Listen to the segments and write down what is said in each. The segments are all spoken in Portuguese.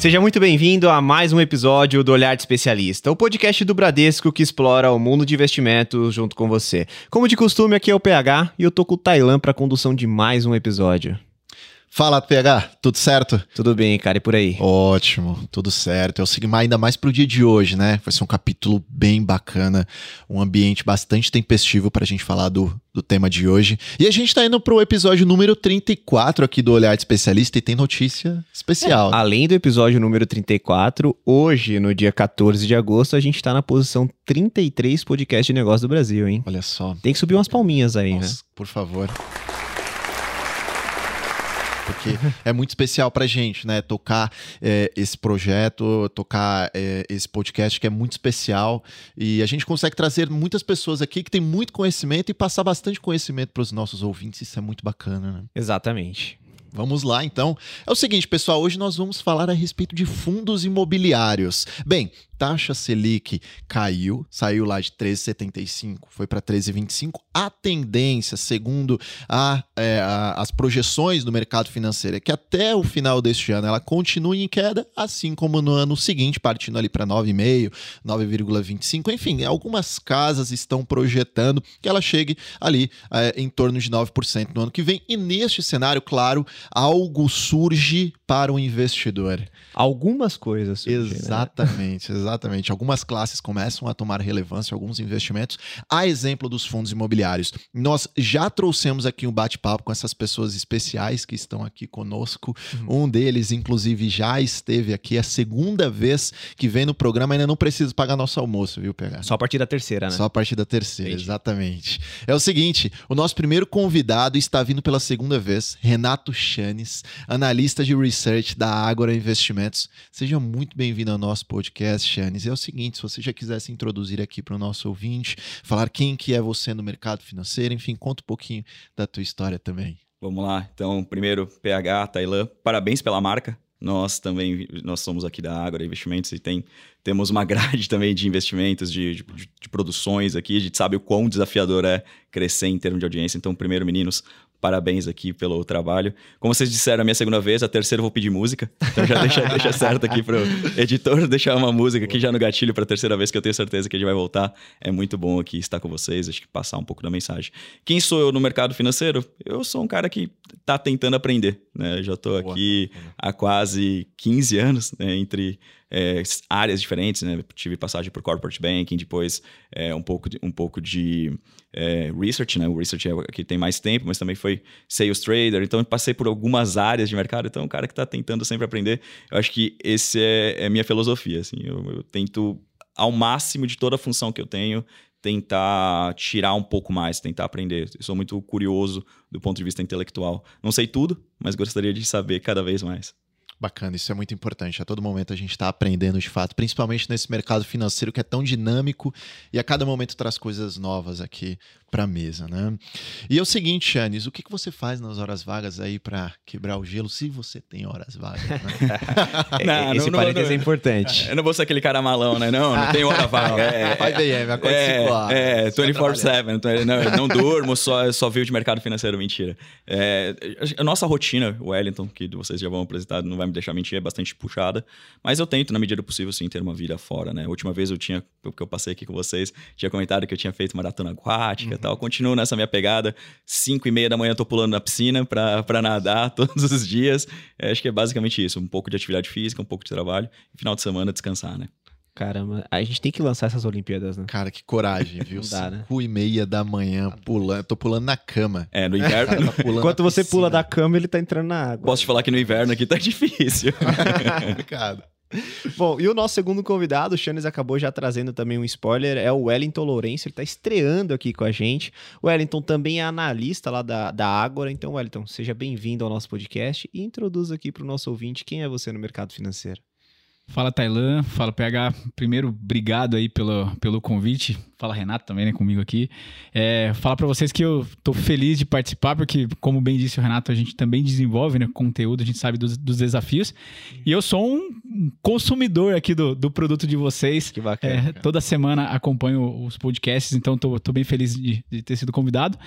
Seja muito bem-vindo a mais um episódio do Olhar de Especialista, o podcast do Bradesco que explora o mundo de investimentos junto com você. Como de costume, aqui é o PH e eu tô com o Tailan para condução de mais um episódio. Fala, PH, tudo certo? Tudo bem, cara, e por aí? Ótimo, tudo certo. Eu sigo ainda mais pro dia de hoje, né? Vai ser um capítulo bem bacana, um ambiente bastante tempestivo pra gente falar do, do tema de hoje. E a gente tá indo pro episódio número 34 aqui do Olhar de Especialista e tem notícia especial. É, além do episódio número 34, hoje, no dia 14 de agosto, a gente tá na posição 33 podcast de negócio do Brasil, hein? Olha só. Tem que subir umas palminhas aí, Nossa, né? Por favor porque é muito especial pra gente, né? Tocar é, esse projeto, tocar é, esse podcast que é muito especial e a gente consegue trazer muitas pessoas aqui que têm muito conhecimento e passar bastante conhecimento para os nossos ouvintes. Isso é muito bacana, né? Exatamente. Vamos lá, então. É o seguinte, pessoal, hoje nós vamos falar a respeito de fundos imobiliários. Bem, taxa Selic caiu, saiu lá de 13,75, foi para 13,25. A tendência, segundo a, é, a, as projeções do mercado financeiro, é que até o final deste ano ela continue em queda, assim como no ano seguinte, partindo ali para 9,5, 9,25. Enfim, algumas casas estão projetando que ela chegue ali é, em torno de 9% no ano que vem. E neste cenário, claro, algo surge para o investidor. Algumas coisas. Surgem, exatamente, né? exatamente. Algumas classes começam a tomar relevância, alguns investimentos. A exemplo dos fundos imobiliários. Nós já trouxemos aqui um bate-papo com essas pessoas especiais que estão aqui conosco. Uhum. Um deles, inclusive, já esteve aqui. É a segunda vez que vem no programa. Ainda não precisa pagar nosso almoço, viu, PH? Só a partir da terceira, né? Só a partir da terceira, Entendi. exatamente. É o seguinte: o nosso primeiro convidado está vindo pela segunda vez, Renato Chanes, analista de research da Ágora Investimentos Investimentos. Seja muito bem-vindo ao nosso podcast, É o seguinte, se você já quiser se introduzir aqui para o nosso ouvinte, falar quem que é você no mercado financeiro, enfim, conta um pouquinho da tua história também. Vamos lá. Então, primeiro, PH, Tailã, parabéns pela marca. Nós também, nós somos aqui da Ágora Investimentos e tem, temos uma grade também de investimentos, de, de, de, produções aqui. A gente sabe o quão desafiador é crescer em termos de audiência. Então, primeiro, meninos, Parabéns aqui pelo trabalho. Como vocês disseram, a minha segunda vez, a terceira eu vou pedir música. Então já deixa, deixa certo aqui pro editor deixar uma música aqui já no gatilho para a terceira vez que eu tenho certeza que a gente vai voltar. É muito bom aqui estar com vocês, acho que passar um pouco da mensagem. Quem sou eu no mercado financeiro? Eu sou um cara que está tentando aprender, né? Eu já estou aqui há quase 15 anos, né? entre é, áreas diferentes, né? Tive passagem por corporate banking, depois é, um pouco de, um pouco de é, research, né? O research é que tem mais tempo, mas também foi sales trader. Então, passei por algumas áreas de mercado. Então, um cara que está tentando sempre aprender. Eu acho que esse é, é minha filosofia. Assim, eu, eu tento ao máximo de toda a função que eu tenho tentar tirar um pouco mais, tentar aprender. Eu sou muito curioso do ponto de vista intelectual. Não sei tudo, mas gostaria de saber cada vez mais. Bacana, isso é muito importante. A todo momento a gente está aprendendo de fato, principalmente nesse mercado financeiro que é tão dinâmico e a cada momento traz coisas novas aqui para a mesa, né? E é o seguinte, Chanes, o que, que você faz nas horas vagas aí para quebrar o gelo, se você tem horas vagas, né? não, Esse não, parênteses não, é importante. Eu não vou ser aquele cara malão, né? Não, não tem hora vaga. É, 5 AM, acorda é, 5 horas. É, 24-7. Não, não durmo, só, só vivo de mercado financeiro, mentira. É, a nossa rotina, o Wellington, que vocês já vão apresentar, não vai me deixar mentir, é bastante puxada, mas eu tento, na medida do possível, sim, ter uma vida fora, né? A última vez eu tinha, que eu passei aqui com vocês, tinha comentado que eu tinha feito maratona aquática, tal. Continuo nessa minha pegada. 5 e meia da manhã eu tô pulando na piscina para nadar todos os dias. É, acho que é basicamente isso. Um pouco de atividade física, um pouco de trabalho. E final de semana descansar, né? Caramba, a gente tem que lançar essas Olimpíadas, né? Cara, que coragem, viu? 5 né? e meia da manhã pulando. Tô pulando na cama. É, no inverno. tá Enquanto você pula da cama, ele tá entrando na água. Posso te falar que no inverno aqui tá difícil. Cara. Bom, e o nosso segundo convidado, o Chanes acabou já trazendo também um spoiler, é o Wellington Lourenço, ele está estreando aqui com a gente. O Wellington também é analista lá da, da Ágora, então, Wellington, seja bem-vindo ao nosso podcast e introduza aqui para o nosso ouvinte quem é você no mercado financeiro. Fala Tailan, fala PH. Primeiro, obrigado aí pelo, pelo convite. Fala Renato também, né, comigo aqui. É, fala para vocês que eu tô feliz de participar, porque, como bem disse o Renato, a gente também desenvolve né, conteúdo, a gente sabe dos, dos desafios. E eu sou um consumidor aqui do, do produto de vocês. Que bacana. É, toda semana acompanho os podcasts, então tô, tô bem feliz de, de ter sido convidado.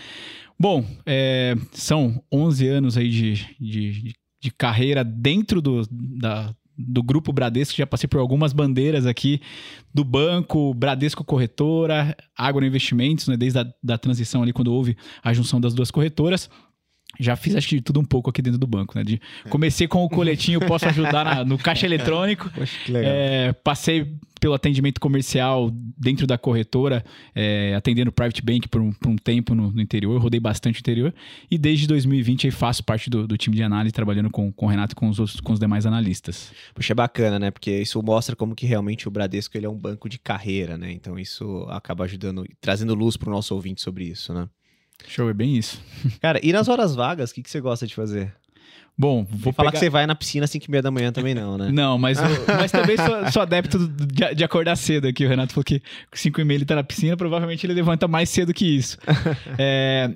Bom, é, são 11 anos aí de, de, de carreira dentro do, da do grupo Bradesco, já passei por algumas bandeiras aqui do banco, Bradesco Corretora, Agro Investimentos, né, desde a da transição ali, quando houve a junção das duas corretoras já fiz acho que tudo um pouco aqui dentro do banco, né? De, comecei com o coletinho, posso ajudar na, no caixa eletrônico. Acho que legal. É, passei pelo atendimento comercial dentro da corretora, é, atendendo private bank por um, por um tempo no, no, interior, rodei bastante o interior. E desde 2020 aí faço parte do, do time de análise, trabalhando com, com o Renato e com os, outros, com os demais analistas. Puxa, é bacana, né? Porque isso mostra como que realmente o Bradesco ele é um banco de carreira, né? Então isso acaba ajudando, trazendo luz para o nosso ouvinte sobre isso, né? Show, é bem isso. Cara, e nas horas vagas, o que, que você gosta de fazer? Bom, vou falar pegar... que você vai na piscina às 5 e meia da manhã também não, né? Não, mas, eu, mas também sou, sou adepto de, de, acordar cedo aqui. O Renato falou que 5 e meia ele tá na piscina, provavelmente ele levanta mais cedo que isso. é,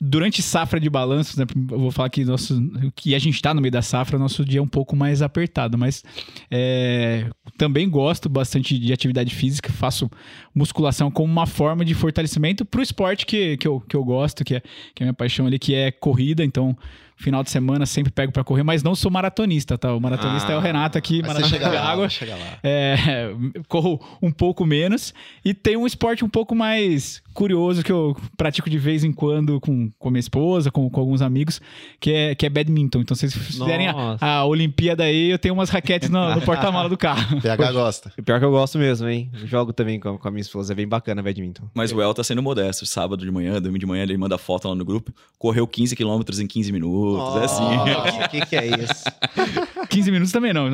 durante safra de balanços, né, eu vou falar que, nosso, que a gente está no meio da safra, nosso dia é um pouco mais apertado, mas é, também gosto bastante de atividade física, faço musculação como uma forma de fortalecimento para o esporte que, que, eu, que eu gosto, que é, que é a minha paixão ali, que é corrida, então final de semana sempre pego para correr, mas não sou maratonista, tá? O maratonista ah, é o Renato aqui, maratonista de água. É, corro um pouco menos e tem um esporte um pouco mais curioso que eu pratico de vez em quando com, com minha esposa, com, com alguns amigos, que é, que é badminton. Então, se vocês fizerem a, a, Olimpíada aí, eu tenho umas raquetes no, no porta-mala do carro. PH gosta. Pior que eu gosto mesmo, hein? jogo também com, com a minha esposa, é bem bacana badminton. Mas o El tá sendo modesto. Sábado de manhã, domingo de manhã, ele manda foto lá no grupo. Correu 15 quilômetros em 15 minutos. Oh, é assim. O que, que é isso? 15 minutos também não.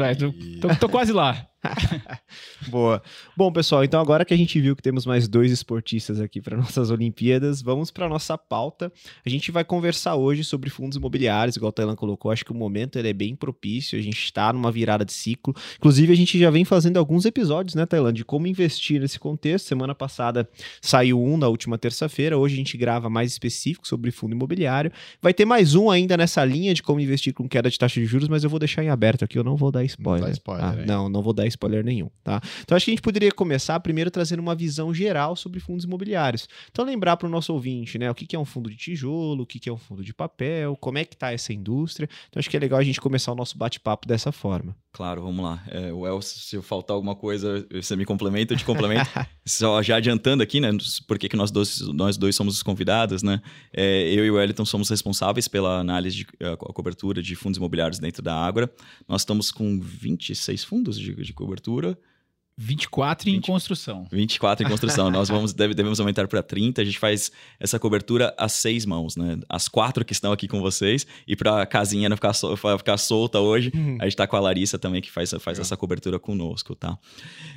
Tô, tô, tô quase lá. Boa. Bom, pessoal, então agora que a gente viu que temos mais dois esportistas aqui para nossas Olimpíadas, vamos para nossa pauta. A gente vai conversar hoje sobre fundos imobiliários, igual o Tailan colocou. Acho que o momento ele é bem propício, a gente está numa virada de ciclo. Inclusive, a gente já vem fazendo alguns episódios, né, Tailan, de como investir nesse contexto. Semana passada saiu um na última terça-feira, hoje a gente grava mais específico sobre fundo imobiliário. Vai ter mais um ainda nessa linha de como investir com queda de taxa de juros, mas eu vou deixar em aberto aqui, eu não vou dar spoiler. Não, dá spoiler, ah, não, não vou dar spoiler nenhum, tá? Então acho que a gente poderia começar primeiro trazendo uma visão geral sobre fundos imobiliários. Então lembrar para o nosso ouvinte, né, o que, que é um fundo de tijolo, o que, que é um fundo de papel, como é que está essa indústria. Então acho que é legal a gente começar o nosso bate-papo dessa forma. Claro, vamos lá. É, o El, se faltar alguma coisa, você me complementa, eu te complemento. Só já adiantando aqui, né, porque que nós dois, nós dois somos os convidados, né? É, eu e o Wellington somos responsáveis pela análise de a, a cobertura de fundos imobiliários dentro da Ágora. Nós estamos com 26 fundos de, de cobertura. 24 em 20, construção. 24 em construção. Nós vamos, deve, devemos aumentar para 30. A gente faz essa cobertura a seis mãos, né? As quatro que estão aqui com vocês. E para a casinha não ficar, sol, ficar solta hoje, uhum. a gente está com a Larissa também, que faz, faz essa cobertura conosco, tá?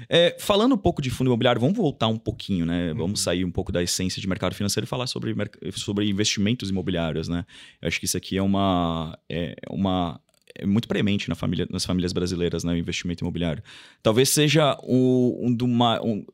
É, falando um pouco de fundo imobiliário, vamos voltar um pouquinho, né? Uhum. Vamos sair um pouco da essência de mercado financeiro e falar sobre, sobre investimentos imobiliários, né? Eu acho que isso aqui é uma, é uma é muito premente na família, nas famílias brasileiras, né, o investimento imobiliário. Talvez seja o, um, do um,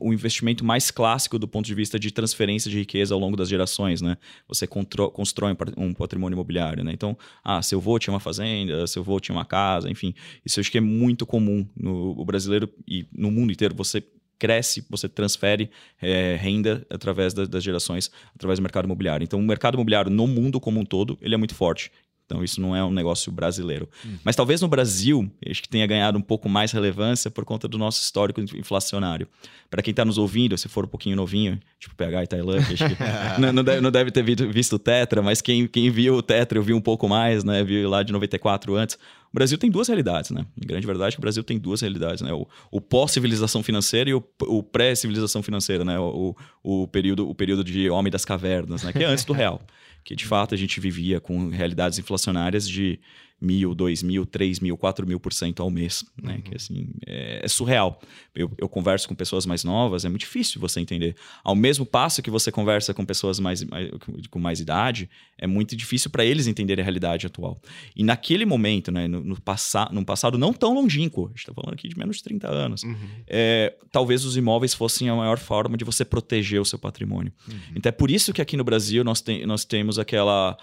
o investimento mais clássico do ponto de vista de transferência de riqueza ao longo das gerações, né? Você constrói um patrimônio imobiliário, né? Então, ah, seu avô tinha uma fazenda, seu avô tinha uma casa, enfim. Isso eu acho que é muito comum no brasileiro e no mundo inteiro. Você cresce, você transfere é, renda através das, das gerações, através do mercado imobiliário. Então, o mercado imobiliário no mundo como um todo, ele é muito forte. Então, isso não é um negócio brasileiro. Uhum. Mas talvez no Brasil, acho que tenha ganhado um pouco mais relevância por conta do nosso histórico inflacionário. Para quem está nos ouvindo, se for um pouquinho novinho, tipo PH e Tailândia, acho que não, não, deve, não, deve, ter visto o Tetra, mas quem, quem viu o Tetra, eu vi um pouco mais, né? Viu lá de 94 antes. O Brasil tem duas realidades, né? Em grande verdade, o Brasil tem duas realidades, né? O, o pós-civilização financeira e o, o pré-civilização financeira, né? O, o, período, o período de homem das cavernas, né? Que é antes do real que de fato a gente vivia com realidades inflacionárias de mil, dois mil, três mil, quatro mil por cento ao mês, né? Uhum. Que assim é, é surreal. Eu, eu, converso com pessoas mais novas, é muito difícil você entender. Ao mesmo passo que você conversa com pessoas mais, mais com mais idade, é muito difícil para eles entenderem a realidade atual. E naquele momento, né, no, no, passa, no passado não tão longínquo, a gente está falando aqui de menos de 30 anos, uhum. é, talvez os imóveis fossem a maior forma de você proteger o seu patrimônio. Uhum. Então é por isso que aqui no Brasil nós, tem, nós temos aquela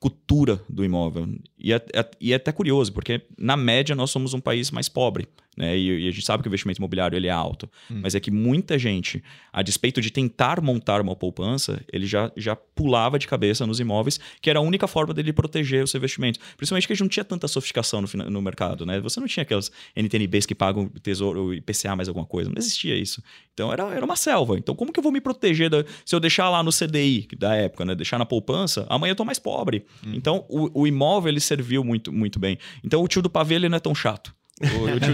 cultura do imóvel. E é, é, e é até curioso, porque na média nós somos um país mais pobre. Né? E, e, a gente sabe que o investimento imobiliário ele é alto, hum. mas é que muita gente, a despeito de tentar montar uma poupança, ele já, já pulava de cabeça nos imóveis, que era a única forma dele proteger os seus investimentos. Principalmente que a gente não tinha tanta sofisticação no, no mercado, né? Você não tinha aquelas NTNBs que pagam tesouro e IPCA mais alguma coisa, não existia isso. Então era, era uma selva. Então como que eu vou me proteger da, se eu deixar lá no CDI da época, né? Deixar na poupança, amanhã eu tô mais pobre. Hum. Então o, o imóvel ele serviu muito, muito bem. Então o tio do pavê ele não é tão chato. O, o, tio,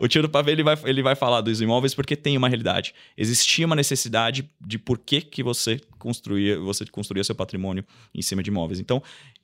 o, o, tio, do pavê ele vai, ele vai falar dos imóveis porque tem uma realidade. Existia uma necessidade de por que, que você construía, você construía seu patrimônio em cima de imóveis. Então,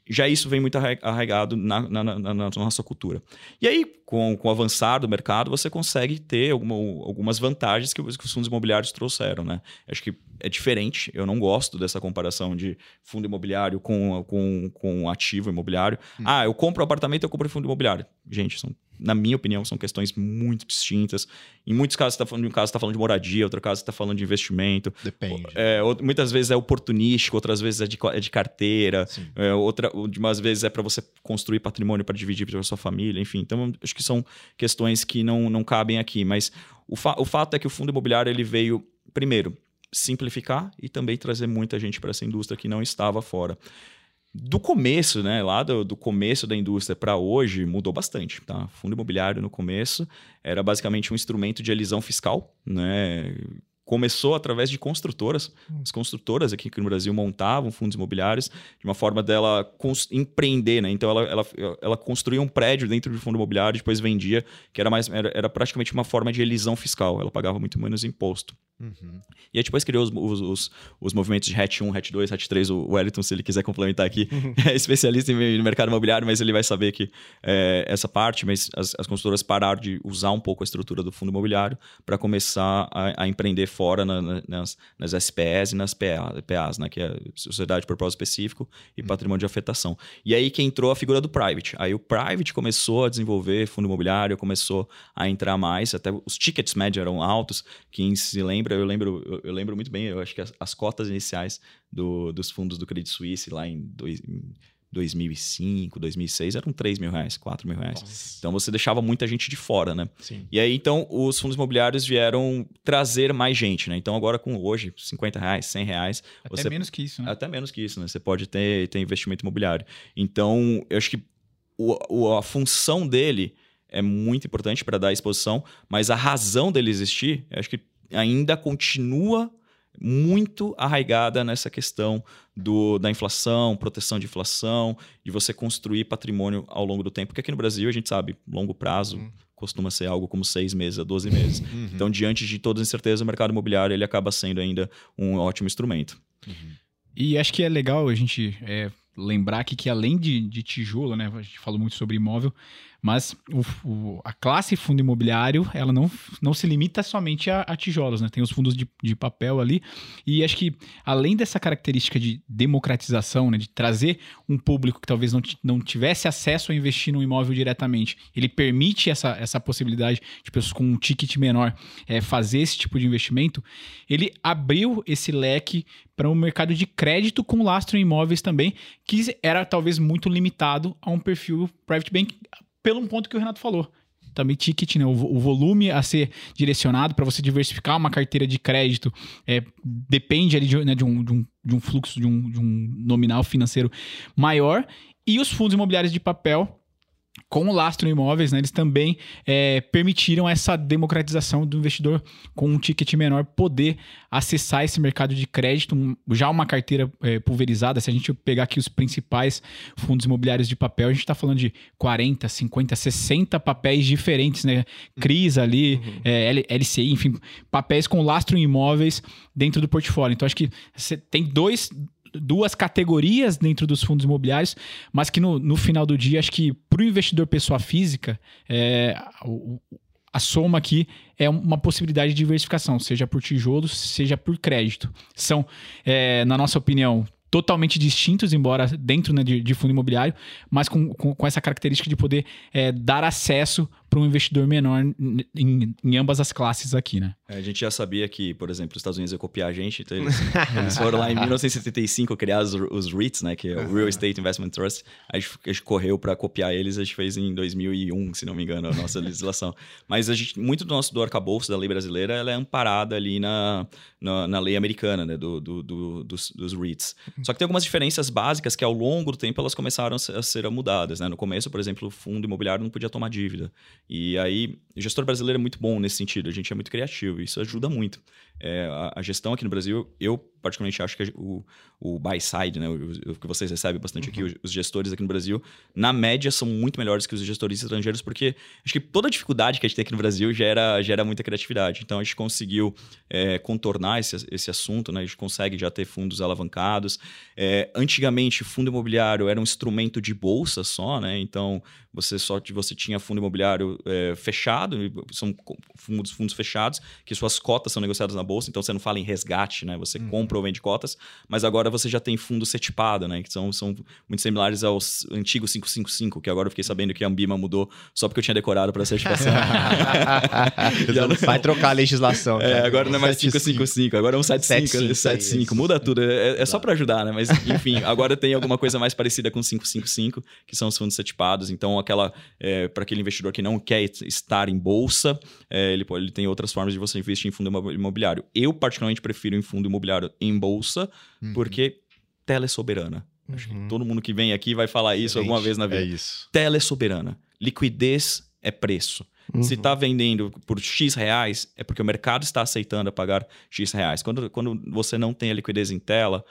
já isso vem muito arraigado na, na, na, na nossa cultura. E aí, com, com o avançar do mercado, você consegue ter alguma, algumas vantagens que, os fundos imobiliários trouxeram. Né? Acho que é diferente, eu não gosto dessa comparação de fundo imobiliário com, com, com ativo imobiliário. Hum. Ah, eu compro apartamento, eu compro fundo imobiliário. Gente, são na minha opinião, são questões muito distintas. Em muitos casos, você está falando de um caso, está falando de moradia, outro caso, está falando de investimento. Depende. É, muitas vezes é oportunístico, outras vezes é de, é de carteira, é, outra, umas vezes é para você construir patrimônio para dividir para sua família, enfim. Então, acho que são questões que não, não cabem aqui. Mas o, fa o fato é que o fundo imobiliário ele veio, primeiro, simplificar e também trazer muita gente para essa indústria que não estava fora do começo, né, lá do, do começo da indústria para hoje, mudou bastante. Tá? Fundo imobiliário no começo era basicamente um instrumento de elisão fiscal, né? Começou através de construtoras. As construtoras aqui no Brasil montavam fundos imobiliários de uma forma dela empreender, né? Então ela, ela, ela construía um prédio dentro do fundo imobiliário, depois vendia, que era mais era, era praticamente uma forma de elisão fiscal. Ela pagava muito menos imposto. Uhum. E aí depois criou os, os, os, os, movimentos de Hatch 1, Hatch 2, Hatch 3. O Wellington, se ele quiser complementar aqui, uhum. é especialista em, no mercado imobiliário, mas ele vai saber que é, essa parte, mas as, as consultoras pararam de usar um pouco a estrutura do fundo imobiliário para começar a, a, empreender fora na, na, nas, nas SPS e nas PA, PAs, né, que é Sociedade por Propósito Específico e uhum. Patrimônio de Afetação. E aí que entrou a figura do Private. Aí o Private começou a desenvolver fundo imobiliário, começou a entrar mais, até os tickets médios eram altos, quem se lembra eu lembro, eu, eu, lembro muito bem, eu acho que as, as cotas iniciais do, dos fundos do Credit Suisse lá em, dois, em 2005, 2006 eram 3 mil reais, 4 mil reais. Nossa. Então você deixava muita gente de fora, né? Sim. E aí então os fundos imobiliários vieram trazer mais gente, né? Então agora com hoje 50 reais, 100 reais, até você... menos que isso, né? Até menos que isso, né? Você pode ter, ter investimento imobiliário. Então eu acho que o, o, a função dele é muito importante para dar exposição, mas a razão dele existir, acho que ainda continua muito arraigada nessa questão do, da inflação, proteção de inflação, de você construir patrimônio ao longo do tempo. Porque aqui no Brasil, a gente sabe, longo prazo uhum. costuma ser algo como seis meses a 12 meses. Uhum. Então, diante de toda incerteza, o mercado imobiliário ele acaba sendo ainda um ótimo instrumento. Uhum. E acho que é legal a gente é, lembrar aqui que além de, de tijolo, né, a gente falou muito sobre imóvel, mas o, o, a classe fundo imobiliário, ela não, não se limita somente a, a tijolos, né? Tem os fundos de, de, papel ali. E acho que, além dessa característica de democratização, né? De trazer um público que talvez não, não tivesse acesso a investir no imóvel diretamente, ele permite essa, essa possibilidade de pessoas com um ticket menor é, fazer esse tipo de investimento. Ele abriu esse leque para um mercado de crédito com lastro em imóveis também, que era talvez muito limitado a um perfil private bank pelo um ponto que o Renato falou. Também ticket, né? O, o volume a ser direcionado para você diversificar uma carteira de crédito é, depende ali de, né, de, um, de, um, de um fluxo, de um, de um nominal financeiro maior. E os fundos imobiliários de papel com o lastro imóveis, né, eles também é, permitiram essa democratização do investidor com um ticket menor poder acessar esse mercado de crédito, um, já uma carteira é, pulverizada. Se a gente pegar aqui os principais fundos imobiliários de papel, a gente está falando de 40, 50, 60 papéis diferentes, né? CRIs ali, uhum. é, LCI, enfim, papéis com lastro em imóveis dentro do portfólio. Então, acho que você tem dois, duas categorias dentro dos fundos imobiliários, mas que no, no final do dia, acho que para o investidor pessoa física, é, a soma aqui é uma possibilidade de diversificação, seja por tijolos, seja por crédito. São, é, na nossa opinião, totalmente distintos, embora dentro né, de, de, fundo imobiliário, mas com, com, com, essa característica de poder é, dar acesso para um investidor menor em, em, ambas as classes aqui, né? É, a gente já sabia que, por exemplo, os Estados Unidos ia copiar a gente, então eles, eles foram lá em 1975 criar os, os REITs, né, que é o Real Estate Investment Trust. A gente, a gente correu para copiar eles, a gente fez em 2001, se não me engano, a nossa legislação. Mas a gente, muito do nosso do arcabouço da lei brasileira, ela é amparada ali na, na, na lei americana, né, do, do, do dos, dos REITs. Só que tem algumas diferenças básicas que ao longo do tempo elas começaram a ser mudadas, né? No começo, por exemplo, o fundo imobiliário não podia tomar dívida. E aí, o gestor brasileiro é muito bom nesse sentido, a gente é muito criativo, isso ajuda muito. É, a, a, gestão aqui no Brasil, eu particularmente acho que o, o buy side, né, o, o, que vocês recebem bastante uhum. aqui, os, gestores aqui no Brasil, na média são muito melhores que os gestores estrangeiros, porque acho que toda a dificuldade que a gente tem aqui no Brasil gera, gera muita criatividade. Então a gente conseguiu é, contornar esse, esse assunto, né, a gente consegue já ter fundos alavancados. É, antigamente, fundo imobiliário era um instrumento de bolsa só, né? Então você só você tinha fundo imobiliário é, fechado, são fundos, fundos fechados, que suas cotas são negociadas na bolsa, então você não fala em resgate, né? Você uhum. compra ou vende cotas, mas agora você já tem fundo setipado, né? Que são, são muito similares aos antigos 555, que agora eu fiquei sabendo que a Ambima mudou só porque eu tinha decorado para certificação. Vai trocar a legislação. É, agora não é mais 555, agora é um 75, 75, muda tudo. É, é só para ajudar, né? Mas enfim, agora tem alguma coisa mais parecida com 555, que são os fundos setipados. Então, aquela é, para aquele investidor que não quer estar em bolsa, é, ele, ele tem outras formas de você investir em fundo imobiliário. Eu, particularmente, prefiro em fundo imobiliário em bolsa, uhum. porque tela é soberana. Uhum. Acho que uhum. todo mundo que vem aqui vai falar isso Gente, alguma vez na vida. É isso. Tela é soberana. Liquidez é preço. Uhum. Se está vendendo por X reais, é porque o mercado está aceitando a pagar X reais. Quando, quando você não tem a liquidez em tela,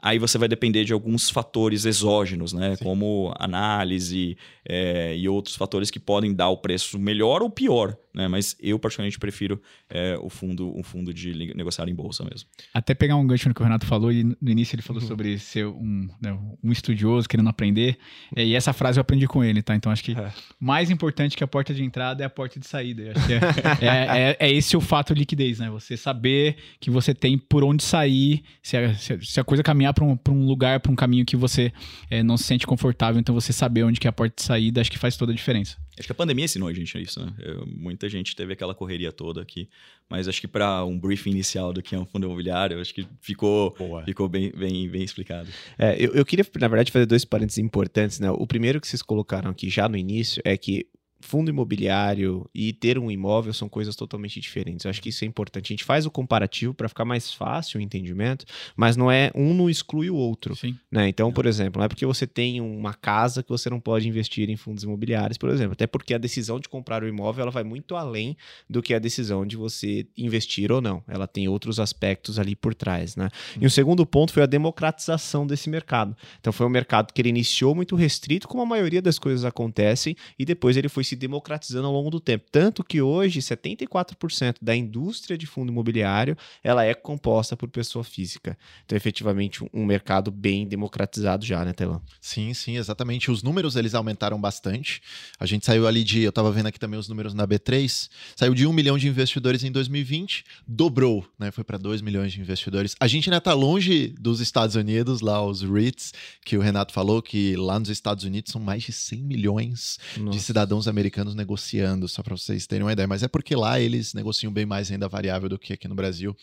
aí você vai depender de alguns fatores exógenos, né? Sim. Como análise é, e outros fatores que podem dar o preço melhor ou pior, né? Mas eu particularmente prefiro é, o fundo o fundo de negociar em bolsa mesmo. Até pegar um gancho no que o Renato falou e no início ele falou uhum. sobre ser um, né, um estudioso querendo aprender é, e essa frase eu aprendi com ele, tá? Então acho que é. mais importante que a porta de entrada é a porta de saída. Que é, é, é, esse o fato de liquidez, né? Você saber que você tem por onde sair, se a, se a coisa caminhar caminhar para um, um lugar, para um caminho que você é, não se sente confortável, então você saber onde que é a porta de saída, acho que faz toda a diferença. Acho que a pandemia ensinou a gente isso, né? Eu, muita gente teve aquela correria toda aqui, mas acho que para um briefing inicial do que é um fundo imobiliário, acho que ficou, ficou bem, bem, bem explicado. É, eu, eu queria, na verdade, fazer dois parênteses importantes, né? O primeiro que vocês colocaram aqui já no início é que fundo imobiliário e ter um imóvel são coisas totalmente diferentes. Eu acho que isso é importante. A gente faz o comparativo para ficar mais fácil o entendimento, mas não é um não exclui o outro. Sim. Né? Então, por exemplo, não é porque você tem uma casa que você não pode investir em fundos imobiliários, por exemplo. Até porque a decisão de comprar o imóvel ela vai muito além do que a decisão de você investir ou não. Ela tem outros aspectos ali por trás. Né? E o segundo ponto foi a democratização desse mercado. Então, foi um mercado que ele iniciou muito restrito, como a maioria das coisas acontecem, e depois ele foi se democratizando ao longo do tempo. Tanto que hoje 74% da indústria de fundo imobiliário ela é composta por pessoa física. Então, efetivamente, um mercado bem democratizado já, né, Telão? Sim, sim, exatamente. Os números eles aumentaram bastante. A gente saiu ali de, eu estava vendo aqui também os números na B3, saiu de 1 milhão de investidores em 2020, dobrou, né? Foi para 2 milhões de investidores. A gente ainda está longe dos Estados Unidos, lá os REITs, que o Renato falou que lá nos Estados Unidos são mais de 100 milhões Nossa. de cidadãos americanos americanos negociando, só para vocês terem uma ideia. Mas é porque lá eles negociam bem mais renda variável do que aqui no Brasil.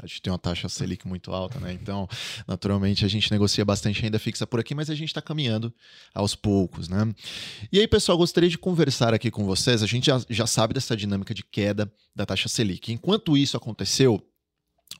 A gente tem uma taxa Selic muito alta, né? Então, naturalmente, a gente negocia bastante renda fixa por aqui, mas a gente está caminhando aos poucos, né? E aí, pessoal, gostaria de conversar aqui com vocês. A gente já, já sabe dessa dinâmica de queda da taxa Selic. Enquanto isso aconteceu,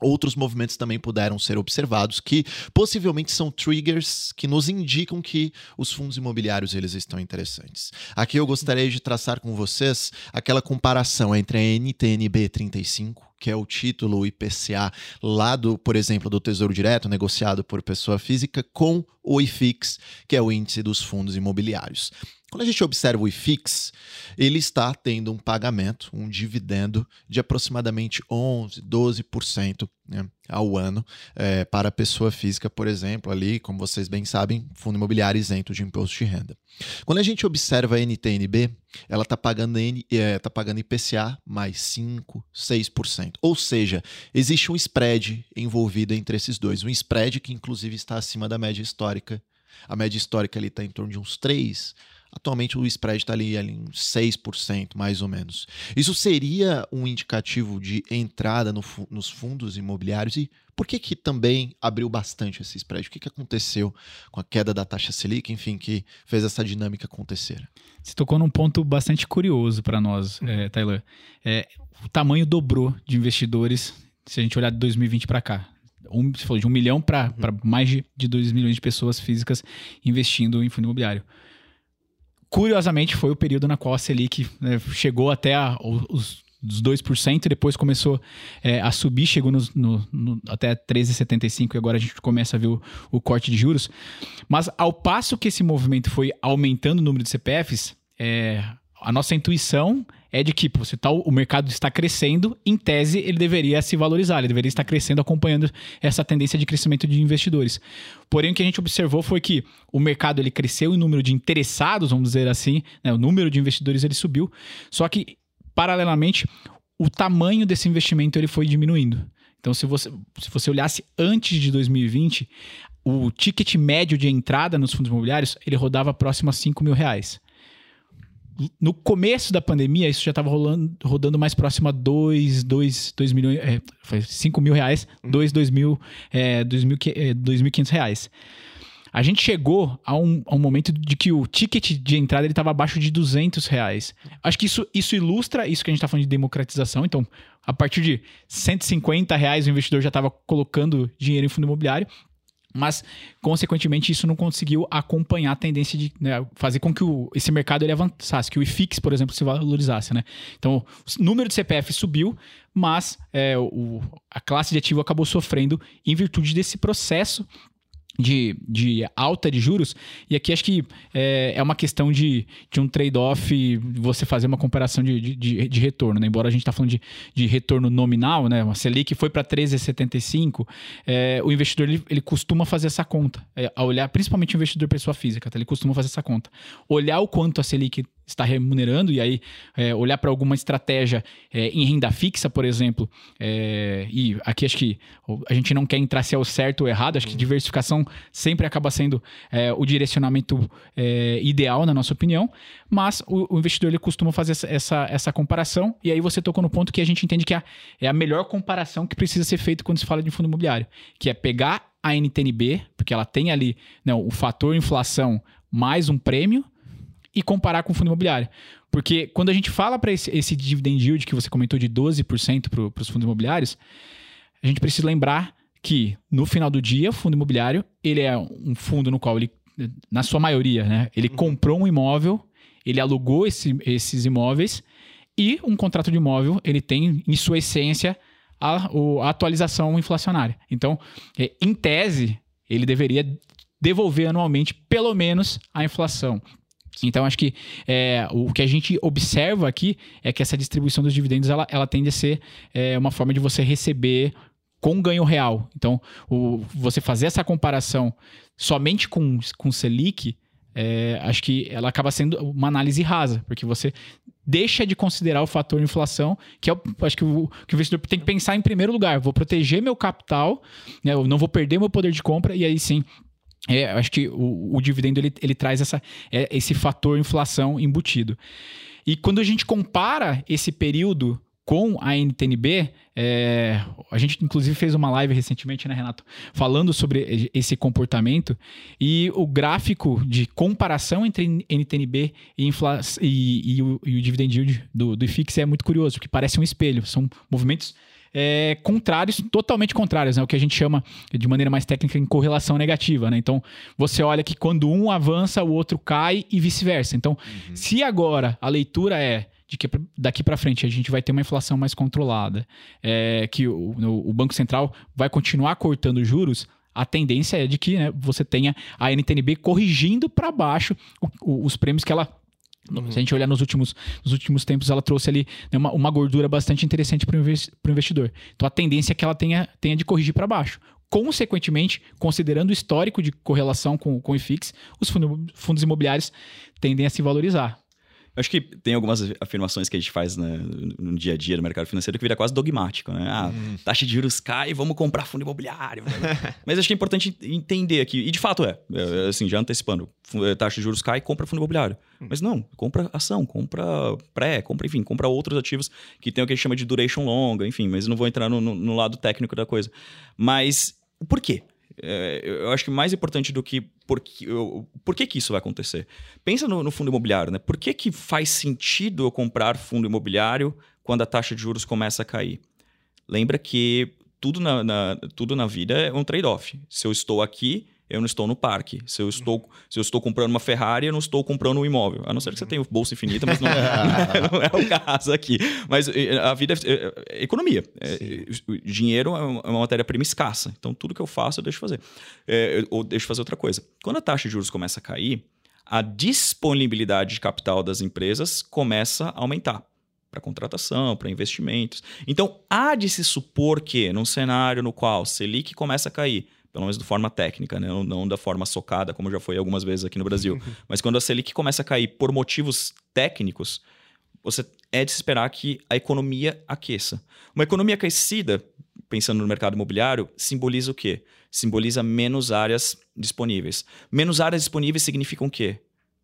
Outros movimentos também puderam ser observados que possivelmente são triggers que nos indicam que os fundos imobiliários eles estão interessantes. Aqui eu gostaria de traçar com vocês aquela comparação entre a NTNB 35 que é o título IPCA lá do, por exemplo, do Tesouro Direto, negociado por pessoa física, com o IFIX, que é o índice dos fundos imobiliários. Quando a gente observa o IFIX, ele está tendo um pagamento, um dividendo de aproximadamente 11, 12% né, ao ano é, para a pessoa física, por exemplo, ali, como vocês bem sabem, fundo imobiliário isento de imposto de renda. Quando a gente observa a NTNB, ela está pagando, é, tá pagando IPCA mais 5, 6%. Ou seja, existe um spread envolvido entre esses dois. Um spread que, inclusive, está acima da média histórica. A média histórica está em torno de uns 3%, Atualmente o spread está ali, ali em 6%, mais ou menos. Isso seria um indicativo de entrada no nos fundos imobiliários? E por que, que também abriu bastante esse spread? O que, que aconteceu com a queda da taxa Selic, enfim, que fez essa dinâmica acontecer? Você tocou num ponto bastante curioso para nós, é, Taylor. É, o tamanho dobrou de investidores se a gente olhar de 2020 para cá. Um, você falou de um milhão para uhum. mais de, de 2 milhões de pessoas físicas investindo em fundo imobiliário curiosamente, foi o período na qual a Selic né, chegou até a, os dos 2% e depois começou é, a subir, chegou no, no, no, até 13,75 e agora a gente começa a ver o, o, corte de juros. Mas ao passo que esse movimento foi aumentando o número de CPFs, é, a nossa intuição é de que você tá, o mercado está crescendo, em tese ele deveria se valorizar, ele deveria estar crescendo acompanhando essa tendência de crescimento de investidores. Porém, o que a gente observou foi que o mercado ele cresceu em número de interessados, vamos dizer assim, né, o número de investidores ele subiu, só que paralelamente o tamanho desse investimento ele foi diminuindo. Então, se você, se você olhasse antes de 2020, o ticket médio de entrada nos fundos imobiliários ele rodava próximo a 5 mil reais no começo da pandemia, isso já estava rodando mais próximo a 2, 2, 2 milhões, é, foi 5 mil reais, 2, 2 mil, é, 2.500 é, reais. A gente chegou a um, a um, momento de que o ticket de entrada estava abaixo de 200 reais. Acho que isso, isso ilustra isso que a gente está falando de democratização. Então, a partir de 150 reais o investidor já estava colocando dinheiro em fundo imobiliário mas consequentemente isso não conseguiu acompanhar a tendência de né, fazer com que o, esse mercado ele avançasse, que o IFIX, por exemplo, se valorizasse, né? Então, o número de CPF subiu, mas é, o, a classe de ativo acabou sofrendo em virtude desse processo de, de alta de juros, e aqui acho que é, é uma questão de, de um trade-off, você fazer uma comparação de, de, de retorno, né? embora a gente está falando de, de retorno nominal, né? uma Selic foi para 13,75, é, o investidor ele, ele costuma fazer essa conta, é, a olhar, principalmente o investidor pessoa física, tá? ele costuma fazer essa conta, olhar o quanto a Selic está remunerando e aí é, olhar para alguma estratégia é, em renda fixa, por exemplo. É, e aqui acho que a gente não quer entrar se é o certo ou errado, acho que uhum. diversificação sempre acaba sendo é, o direcionamento é, ideal, na nossa opinião, mas o, o, investidor ele costuma fazer essa, essa, essa, comparação e aí você tocou no ponto que a gente entende que é a, é a melhor comparação que precisa ser feita quando se fala de fundo imobiliário, que é pegar a NTNB, porque ela tem ali né, o fator inflação mais um prêmio, e comparar com o fundo imobiliário. Porque quando a gente fala para esse, esse dividend yield que você comentou de 12% para os fundos imobiliários, a gente precisa lembrar que no final do dia, o fundo imobiliário, ele é um fundo no qual ele, na sua maioria, né, ele uhum. comprou um imóvel, ele alugou esse, esses imóveis e um contrato de imóvel, ele tem em sua essência a, a atualização inflacionária. Então, é, em tese, ele deveria devolver anualmente pelo menos a inflação. Então, acho que é, o que a gente observa aqui é que essa distribuição dos dividendos ela, ela tende a ser é, uma forma de você receber com ganho real. Então, o, você fazer essa comparação somente com, com Selic, é, acho que ela acaba sendo uma análise rasa, porque você deixa de considerar o fator inflação, que é o, acho que o, que o investidor tem que pensar em primeiro lugar, vou proteger meu capital, né, eu não vou perder meu poder de compra, e aí sim é, acho que o, o dividendo ele, ele traz essa, é, esse fator inflação embutido. E quando a gente compara esse período com a NTNB, é, a gente inclusive fez uma live recentemente, né, Renato, falando sobre esse comportamento e o gráfico de comparação entre NTNB e, infla, e, e, o, e o dividend yield do, do IFIX é muito curioso, porque parece um espelho, são movimentos é, contrários, totalmente contrários, né? O que a gente chama de maneira mais técnica em correlação negativa, né? Então, você olha que quando um avança, o outro cai e vice-versa. Então, uhum. se agora a leitura é de que daqui para frente a gente vai ter uma inflação mais controlada, é, que o, o, Banco Central vai continuar cortando juros, a tendência é de que né, você tenha a NTNB corrigindo para baixo o, os prêmios que ela Uhum. Se a gente olhar nos últimos, nos últimos tempos, ela trouxe ali né, uma, uma gordura bastante interessante para o investidor. Então a tendência é que ela tenha, tenha de corrigir para baixo. Consequentemente, considerando o histórico de correlação com, com o IFIX, os fundos, fundos imobiliários tendem a se valorizar. Acho que tem algumas afirmações que a gente faz né, no dia a dia do mercado financeiro que vira quase dogmático, né? Ah, hum. taxa de juros cai, vamos comprar fundo imobiliário. Mas acho que é importante entender aqui, e de fato é, é assim, já antecipando, é, taxa de juros cai, compra fundo imobiliário. Hum. Mas não, compra ação, compra pré, compra, enfim, compra outros ativos que tem o que a gente chama de duration longa, enfim, mas não vou entrar no, no, no lado técnico da coisa. Mas por quê? É, eu acho que mais importante do que por que, por que, que isso vai acontecer. Pensa no, no, fundo imobiliário, né? Por que, que faz sentido eu comprar fundo imobiliário quando a taxa de juros começa a cair? Lembra que tudo na, na tudo na vida é um trade-off. Se eu estou aqui, eu não estou no parque. Se eu estou, se eu estou comprando uma Ferrari, eu não estou comprando um imóvel. A não ser que você tenha bolsa infinita, mas não, não, é, o caso aqui. Mas a vida é, é, é economia. É, dinheiro é uma é matéria-prima escassa. Então, tudo que eu faço, eu deixo fazer. É, ou deixo fazer outra coisa. Quando a taxa de juros começa a cair, a disponibilidade de capital das empresas começa a aumentar para contratação, para investimentos. Então, há de se supor que, num cenário no qual Selic começa a cair, pelo menos de forma técnica, né? não, não da forma socada, como já foi algumas vezes aqui no Brasil. Mas quando a Selic começa a cair por motivos técnicos, você é de se esperar que a economia aqueça. Uma economia aquecida, pensando no mercado imobiliário, simboliza o quê? Simboliza menos áreas disponíveis. Menos áreas disponíveis significam o quê?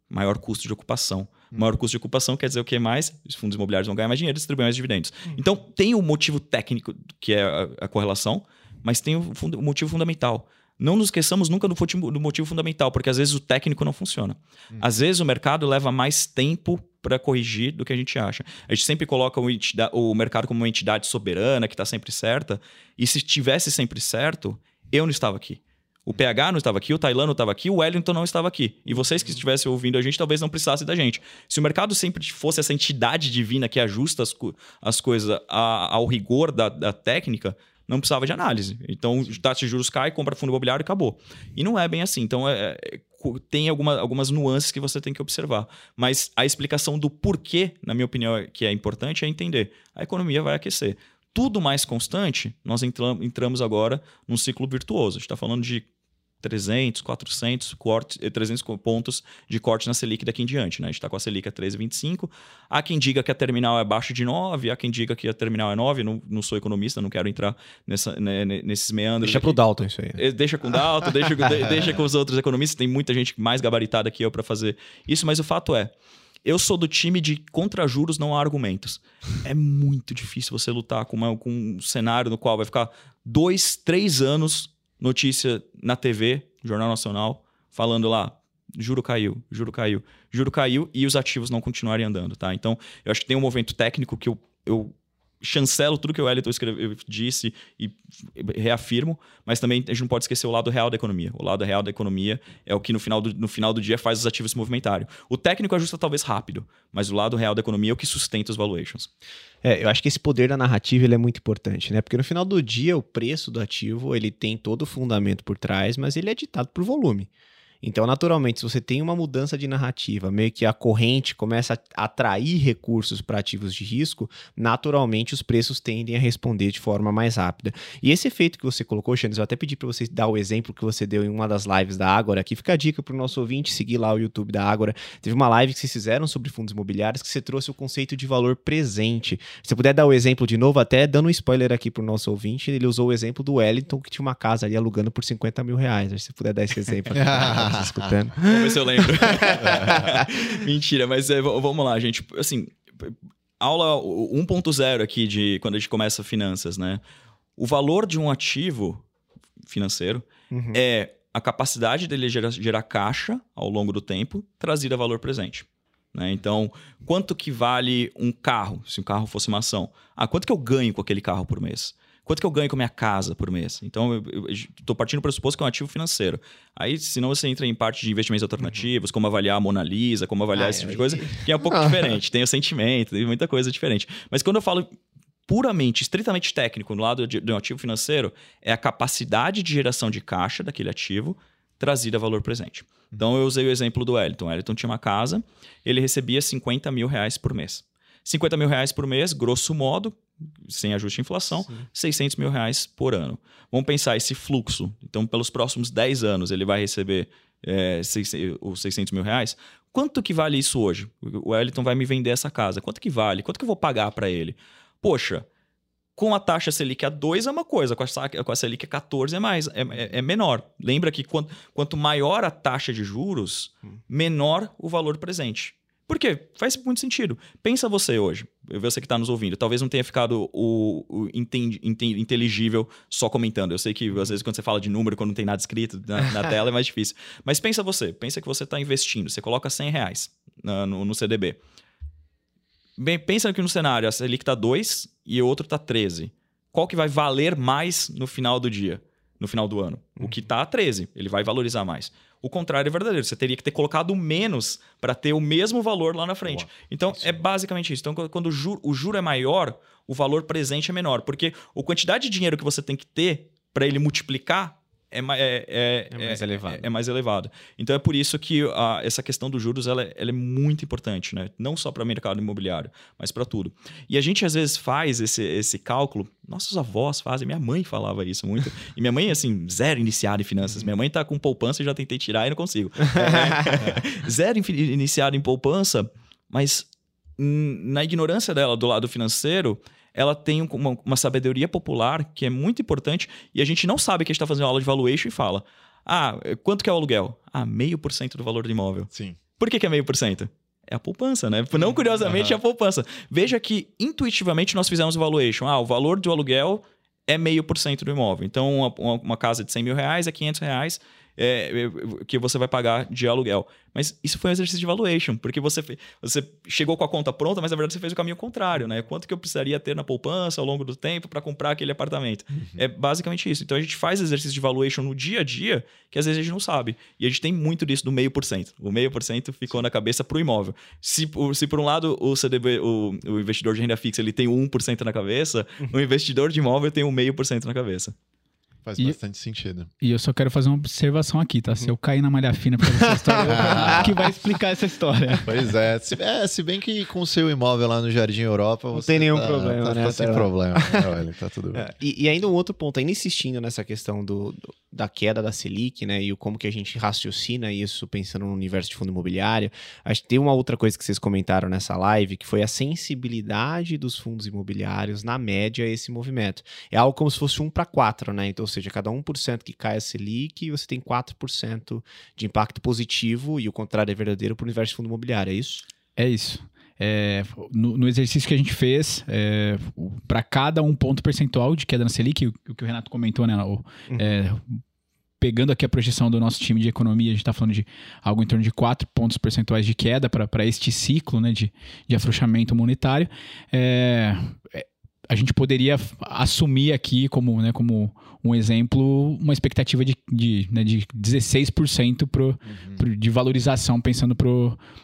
Maior custo de ocupação. Hum. Maior custo de ocupação quer dizer o que mais? Os fundos imobiliários vão ganhar mais dinheiro, distribuem mais dividendos. Hum. Então, tem o motivo técnico, que é a, a correlação, mas tem o, o motivo fundamental. Não nos esqueçamos nunca do motivo, do motivo fundamental, porque às vezes o técnico não funciona. Hum. Às vezes o mercado leva mais tempo para corrigir do que a gente acha. A gente sempre coloca o, o mercado como uma entidade soberana que está sempre certa, e se estivesse sempre certo, eu não estava aqui. O PH não estava aqui, o Tailano não estava aqui, o Wellington não estava aqui. E vocês que estivessem ouvindo a gente talvez não precisassem da gente. Se o mercado sempre fosse essa entidade divina que ajusta as, as coisas ao rigor da, da técnica, não precisava de análise. Então, taxa de juros cai, compra fundo imobiliário e acabou. E não é bem assim. Então, é, é, tem alguma, algumas nuances que você tem que observar. Mas a explicação do porquê, na minha opinião, que é importante, é entender. A economia vai aquecer. Tudo mais constante, nós entramos agora num ciclo virtuoso. A gente está falando de 300, 400, corte, 300 pontos de corte na Selic daqui em diante. Né? A gente está com a Selic a 13,25. Há quem diga que a terminal é abaixo de 9, há quem diga que a terminal é 9. Não, não sou economista, não quero entrar nessa, né, nesses meandros. Deixa para o Dalton isso aí. Eh, deixa com o Dalton, deixa, deixa com os outros economistas. Tem muita gente mais gabaritada que eu para fazer isso, mas o fato é. Eu sou do time de contra juros não há argumentos. É muito difícil você lutar com, uma, com um cenário no qual vai ficar dois, três anos notícia na TV, Jornal Nacional, falando lá, juro caiu, juro caiu, juro caiu e os ativos não continuarem andando, tá? Então, eu acho que tem um movimento técnico que eu, eu chancelo tudo que o Wellington escreve, disse e reafirmo, mas também a gente não pode esquecer o lado real da economia. O lado real da economia é o que no final do, no final do dia faz os ativos se movimentarem. O técnico ajusta talvez rápido, mas o lado real da economia é o que sustenta os valuations. É, eu acho que esse poder da narrativa ele é muito importante, né? Porque no final do dia o preço do ativo ele tem todo o fundamento por trás, mas ele é ditado por volume. Então, naturalmente, se você tem uma mudança de narrativa, meio que a corrente começa a atrair recursos para ativos de risco, naturalmente os preços tendem a responder de forma mais rápida. E esse efeito que você colocou, Xanes, eu até pedi para você dar o exemplo que você deu em uma das lives da Ágora. Aqui fica a dica para o nosso ouvinte seguir lá o YouTube da Ágora. Teve uma live que vocês fizeram sobre fundos imobiliários que você trouxe o conceito de valor presente. Se você puder dar o exemplo de novo, até dando um spoiler aqui para o nosso ouvinte, ele usou o exemplo do Wellington que tinha uma casa ali alugando por 50 mil reais. Se você puder dar esse exemplo. Aqui, tá escutando. Vamos ver se eu lembro. Mentira, mas é, vamos lá, gente. Assim, aula 1.0 aqui de quando a gente começa finanças, né? O valor de um ativo financeiro uhum. é a capacidade dele gerar, gerar caixa ao longo do tempo trazida a valor presente. Né? Então, quanto que vale um carro, se um carro fosse uma ação? Ah, quanto que eu ganho com aquele carro por mês? Quanto que eu ganho com a minha casa por mês? Então, eu estou partindo do pressuposto que é um ativo financeiro. Aí, senão você entra em parte de investimentos alternativos, como avaliar a Mona Lisa, como avaliar ah, esse tipo de coisa, que é um pouco diferente. Tem o sentimento, tem muita coisa diferente. Mas quando eu falo puramente, estritamente técnico no lado de, de um ativo financeiro, é a capacidade de geração de caixa daquele ativo trazida a valor presente. Então, eu usei o exemplo do Wellington. O Wellington tinha uma casa, ele recebia 50 mil reais por mês. 50 mil reais por mês, grosso modo, sem ajuste de inflação, Sim. 600 mil reais por ano. Vamos pensar esse fluxo. Então, pelos próximos 10 anos, ele vai receber é, os 600 mil reais. quanto que vale isso hoje? O Wellington vai me vender essa casa. Quanto que vale? Quanto que eu vou pagar para ele? Poxa, com a taxa Selic a 2 é uma coisa, com a, com a Selic a 14 é mais, é, é, é menor. Lembra que quanto, quanto maior a taxa de juros, menor o valor presente. Por quê? Faz muito sentido. Pensa você hoje, você que está nos ouvindo, talvez não tenha ficado o, o entendi, entendi, inteligível só comentando. Eu sei que às vezes quando você fala de número, quando não tem nada escrito na, na tela, é mais difícil. Mas pensa você, pensa que você está investindo, você coloca 100 reais no, no CDB. Bem, pensa aqui no cenário, a Selic está 2 e o outro está 13. Qual que vai valer mais no final do dia? No final do ano? O que está a 13, ele vai valorizar mais. O contrário é verdadeiro. Você teria que ter colocado menos para ter o mesmo valor lá na frente. Boa. Então, isso. é basicamente isso. Então, quando o juro, o juro é maior, o valor presente é menor. Porque a quantidade de dinheiro que você tem que ter para ele multiplicar é, é, é, é, mais elevado. É, mais elevado. Então é por isso que a, essa questão dos juros ela, ela, é muito importante, né? Não só para o mercado imobiliário, mas para tudo. E a gente às vezes faz esse, esse cálculo, nossos avós fazem, minha mãe falava isso muito. E minha mãe, assim, zero iniciada em finanças. Minha mãe tá com poupança e já tentei tirar e não consigo. zero iniciada em poupança, mas na ignorância dela do lado financeiro, ela tem uma, uma, sabedoria popular que é muito importante e a gente não sabe que a gente está fazendo aula de valuation e fala: ah, quanto que é o aluguel? Ah, meio por cento do valor do imóvel. Sim. Por que, que é meio por cento? É a poupança, né? Não curiosamente uhum. é a poupança. Veja que intuitivamente nós fizemos o valuation. Ah, o valor do aluguel é meio por cento do imóvel. Então, uma, uma, casa de 100 mil reais é 500 reais é, é, que você vai pagar de aluguel. Mas isso foi um exercício de valuation, porque você, você chegou com a conta pronta, mas na verdade você fez o caminho contrário, né? Quanto que eu precisaria ter na poupança ao longo do tempo para comprar aquele apartamento? Uhum. É basicamente isso. Então a gente faz exercício de valuation no dia a dia, que às vezes a gente não sabe. E a gente tem muito disso do meio por cento. O meio por cento ficou na cabeça para o imóvel. Se, se por um lado o CDB, o, o investidor de renda fixa, ele tem o 1% na cabeça, uhum. o investidor de imóvel tem o meio por cento na cabeça. Faz e, bastante sentido. E eu só quero fazer uma observação aqui, tá? Se eu cair na malha fina pra essa história, eu que vai explicar essa história. Pois é. Se, é. se, bem que com o seu imóvel lá no Jardim Europa. Não tem nenhum tá, problema, tá, né? Tá sem lá. problema. Olha, tá tudo bem. É, e, e, ainda um outro ponto, ainda insistindo nessa questão do, do, da queda da Selic, né? E como que a gente raciocina isso pensando no universo de fundo imobiliário. Acho que tem uma outra coisa que vocês comentaram nessa live, que foi a sensibilidade dos fundos imobiliários, na média, a esse movimento. É algo como se fosse um para quatro, né? Então, seja, cada 1% que cai a Selic, você tem 4% de impacto positivo, e o contrário é verdadeiro para o universo de fundo imobiliário, é isso? É isso. É, no, no, exercício que a gente fez, é, para cada um ponto percentual de queda na Selic, o, o que o Renato comentou, né? O, uhum. é, pegando aqui a projeção do nosso time de economia, a gente está falando de algo em torno de 4 pontos percentuais de queda para este ciclo né, de, de afrouxamento monetário. É, é a gente poderia assumir aqui como, né, como um exemplo, uma expectativa de, de, né, de 16% pro, uhum. pro, de valorização, pensando para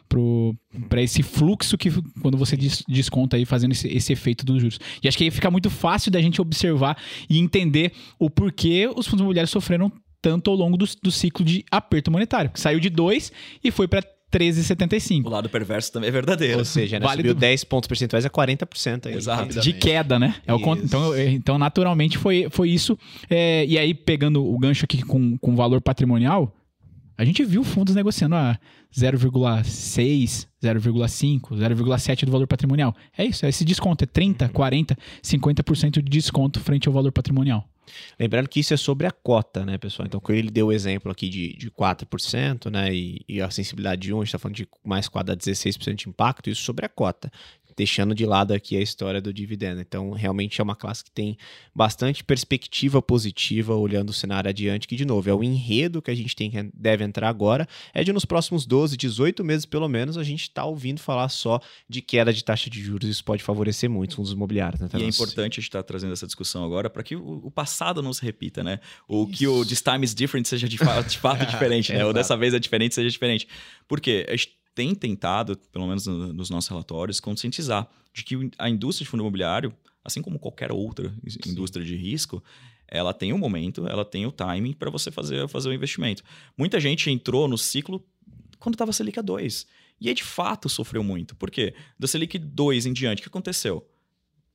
pro, pro, esse fluxo que quando você desconta aí, fazendo esse, esse efeito dos juros. E acho que aí fica muito fácil da gente observar e entender o porquê os fundos imobiliários sofreram tanto ao longo do, do ciclo de aperto monetário, saiu de 2 e foi para 13,75. O lado perverso também é verdadeiro. Ou seja, né, vale subiu do... 10 pontos percentuais a 40%. Aí, Exato. De queda, né? É o, então, então, naturalmente, foi, foi isso. É, e aí, pegando o gancho aqui com, com valor patrimonial, a gente viu fundos negociando a 0,6, 0,5, 0,7 do valor patrimonial. É isso, é esse desconto. É 30, 40, 50% de desconto frente ao valor patrimonial. Lembrando que isso é sobre a cota, né, pessoal? Então, quando ele deu o exemplo aqui de, de 4%, né, e, e a sensibilidade de 1, a gente está falando de mais 4 a 16% de impacto, isso sobre a cota deixando de lado aqui a história do dividendo. Então, realmente é uma classe que tem bastante perspectiva positiva olhando o cenário adiante, que, de novo, é o enredo que a gente tem que deve entrar agora, é de nos próximos 12, 18 meses, pelo menos, a gente está ouvindo falar só de queda de taxa de juros. Isso pode favorecer muito os fundos imobiliários. Né, e é importante a gente estar tá trazendo essa discussão agora para que o, passado não se repita, né? O Isso. que o This Time is Different seja de, fato, de fato diferente, né? Ou dessa vez é diferente, seja diferente. Por quê? A gente tem tentado, pelo menos nos nossos relatórios, conscientizar de que a indústria de fundo imobiliário, assim como qualquer outra Sim. indústria de risco, ela tem um momento, ela tem o timing para você fazer, fazer o investimento. Muita gente entrou no ciclo quando estava Selic a 2. E aí, de fato, sofreu muito. Por quê? Da Selic 2 em diante, o que aconteceu?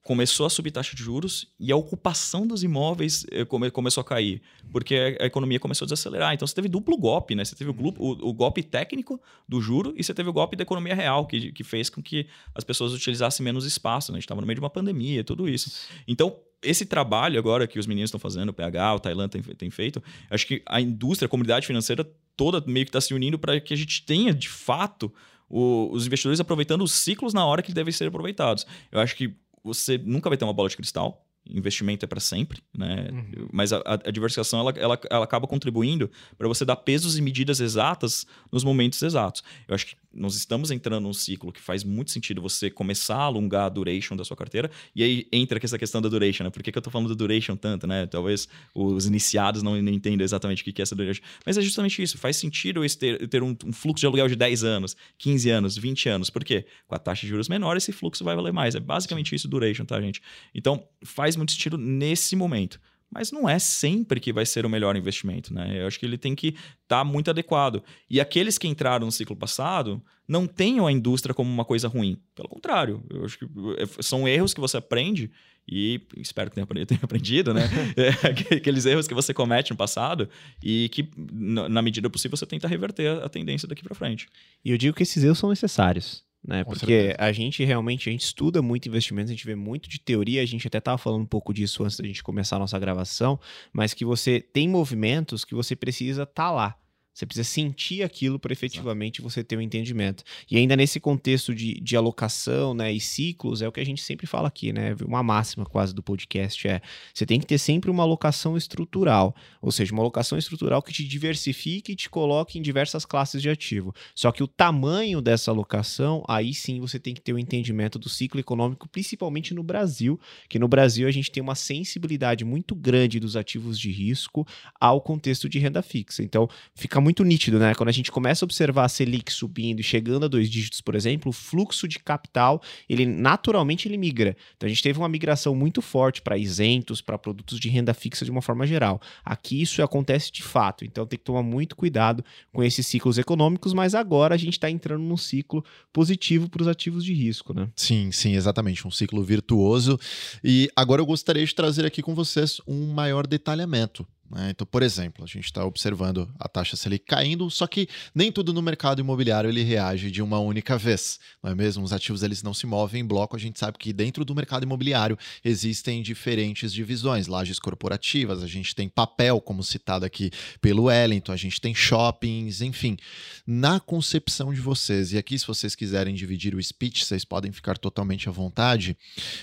Começou a subir taxa de juros e a ocupação dos imóveis eh, come, começou a cair, porque a, economia começou a desacelerar. Então você teve duplo golpe, né? Você teve o, o, o, golpe técnico do juro e você teve o golpe da economia real, que, que fez com que as pessoas utilizassem menos espaço. Né? A gente estava no meio de uma pandemia, tudo isso. Então, esse trabalho agora que os meninos estão fazendo, o PH, o Tailândia tem, tem feito, acho que a indústria, a comunidade financeira toda meio que está se unindo para que a gente tenha, de fato, o, os investidores aproveitando os ciclos na hora que devem ser aproveitados. Eu acho que você nunca vai ter uma bola de cristal. Investimento é para sempre, né? Uhum. Mas a, a, diversificação ela, ela, ela acaba contribuindo para você dar pesos e medidas exatas nos momentos exatos. Eu acho que nós estamos entrando num ciclo que faz muito sentido você começar a alongar a duration da sua carteira. E aí entra essa questão da duration, né? Por que, que eu estou falando da duration tanto, né? Talvez os iniciados não, não entendam exatamente o que é essa duration. Mas é justamente isso. Faz sentido ter, ter um, um, fluxo de aluguel de 10 anos, 15 anos, 20 anos. Por quê? Com a taxa de juros menor, esse fluxo vai valer mais. É basicamente isso duration, tá, gente? Então, faz muito sentido nesse momento mas não é sempre que vai ser o melhor investimento, né? Eu acho que ele tem que estar tá muito adequado. E aqueles que entraram no ciclo passado não tenham a indústria como uma coisa ruim. Pelo contrário, eu acho que é, são erros que você aprende e espero que tenha aprendido, né? é, aqueles erros que você comete no passado e que, na medida possível, você tenta reverter a tendência daqui para frente. E eu digo que esses erros são necessários né? Porque certeza. a gente realmente a gente estuda muito investimentos, a gente vê muito de teoria, a gente até estava falando um pouco disso antes da gente começar a nossa gravação, mas que você tem movimentos que você precisa estar tá lá. Você precisa sentir aquilo para efetivamente você ter um entendimento. E ainda nesse contexto de, de alocação né, e ciclos, é o que a gente sempre fala aqui, né? Uma máxima quase do podcast é você tem que ter sempre uma alocação estrutural. Ou seja, uma alocação estrutural que te diversifique e te coloque em diversas classes de ativo. Só que o tamanho dessa alocação, aí sim você tem que ter o um entendimento do ciclo econômico, principalmente no Brasil, que no Brasil a gente tem uma sensibilidade muito grande dos ativos de risco ao contexto de renda fixa. Então, fica muito nítido, né? Quando a gente começa a observar a Selic subindo e chegando a dois dígitos, por exemplo, o fluxo de capital, ele naturalmente ele migra. Então a gente teve uma migração muito forte para isentos, para produtos de renda fixa de uma forma geral. Aqui isso acontece de fato, então tem que tomar muito cuidado com esses ciclos econômicos, mas agora a gente está entrando num ciclo positivo para os ativos de risco, né? Sim, sim, exatamente, um ciclo virtuoso. E agora eu gostaria de trazer aqui com vocês um maior detalhamento né? Então, por exemplo, a gente está observando a taxa Selic caindo, só que nem tudo no mercado imobiliário ele reage de uma única vez, não é mesmo? Os ativos eles não se movem em bloco. A gente sabe que dentro do mercado imobiliário existem diferentes divisões, lajes corporativas, a gente tem papel, como citado aqui pelo Wellington, a gente tem shoppings, enfim. Na concepção de vocês, e aqui se vocês quiserem dividir o speech, vocês podem ficar totalmente à vontade,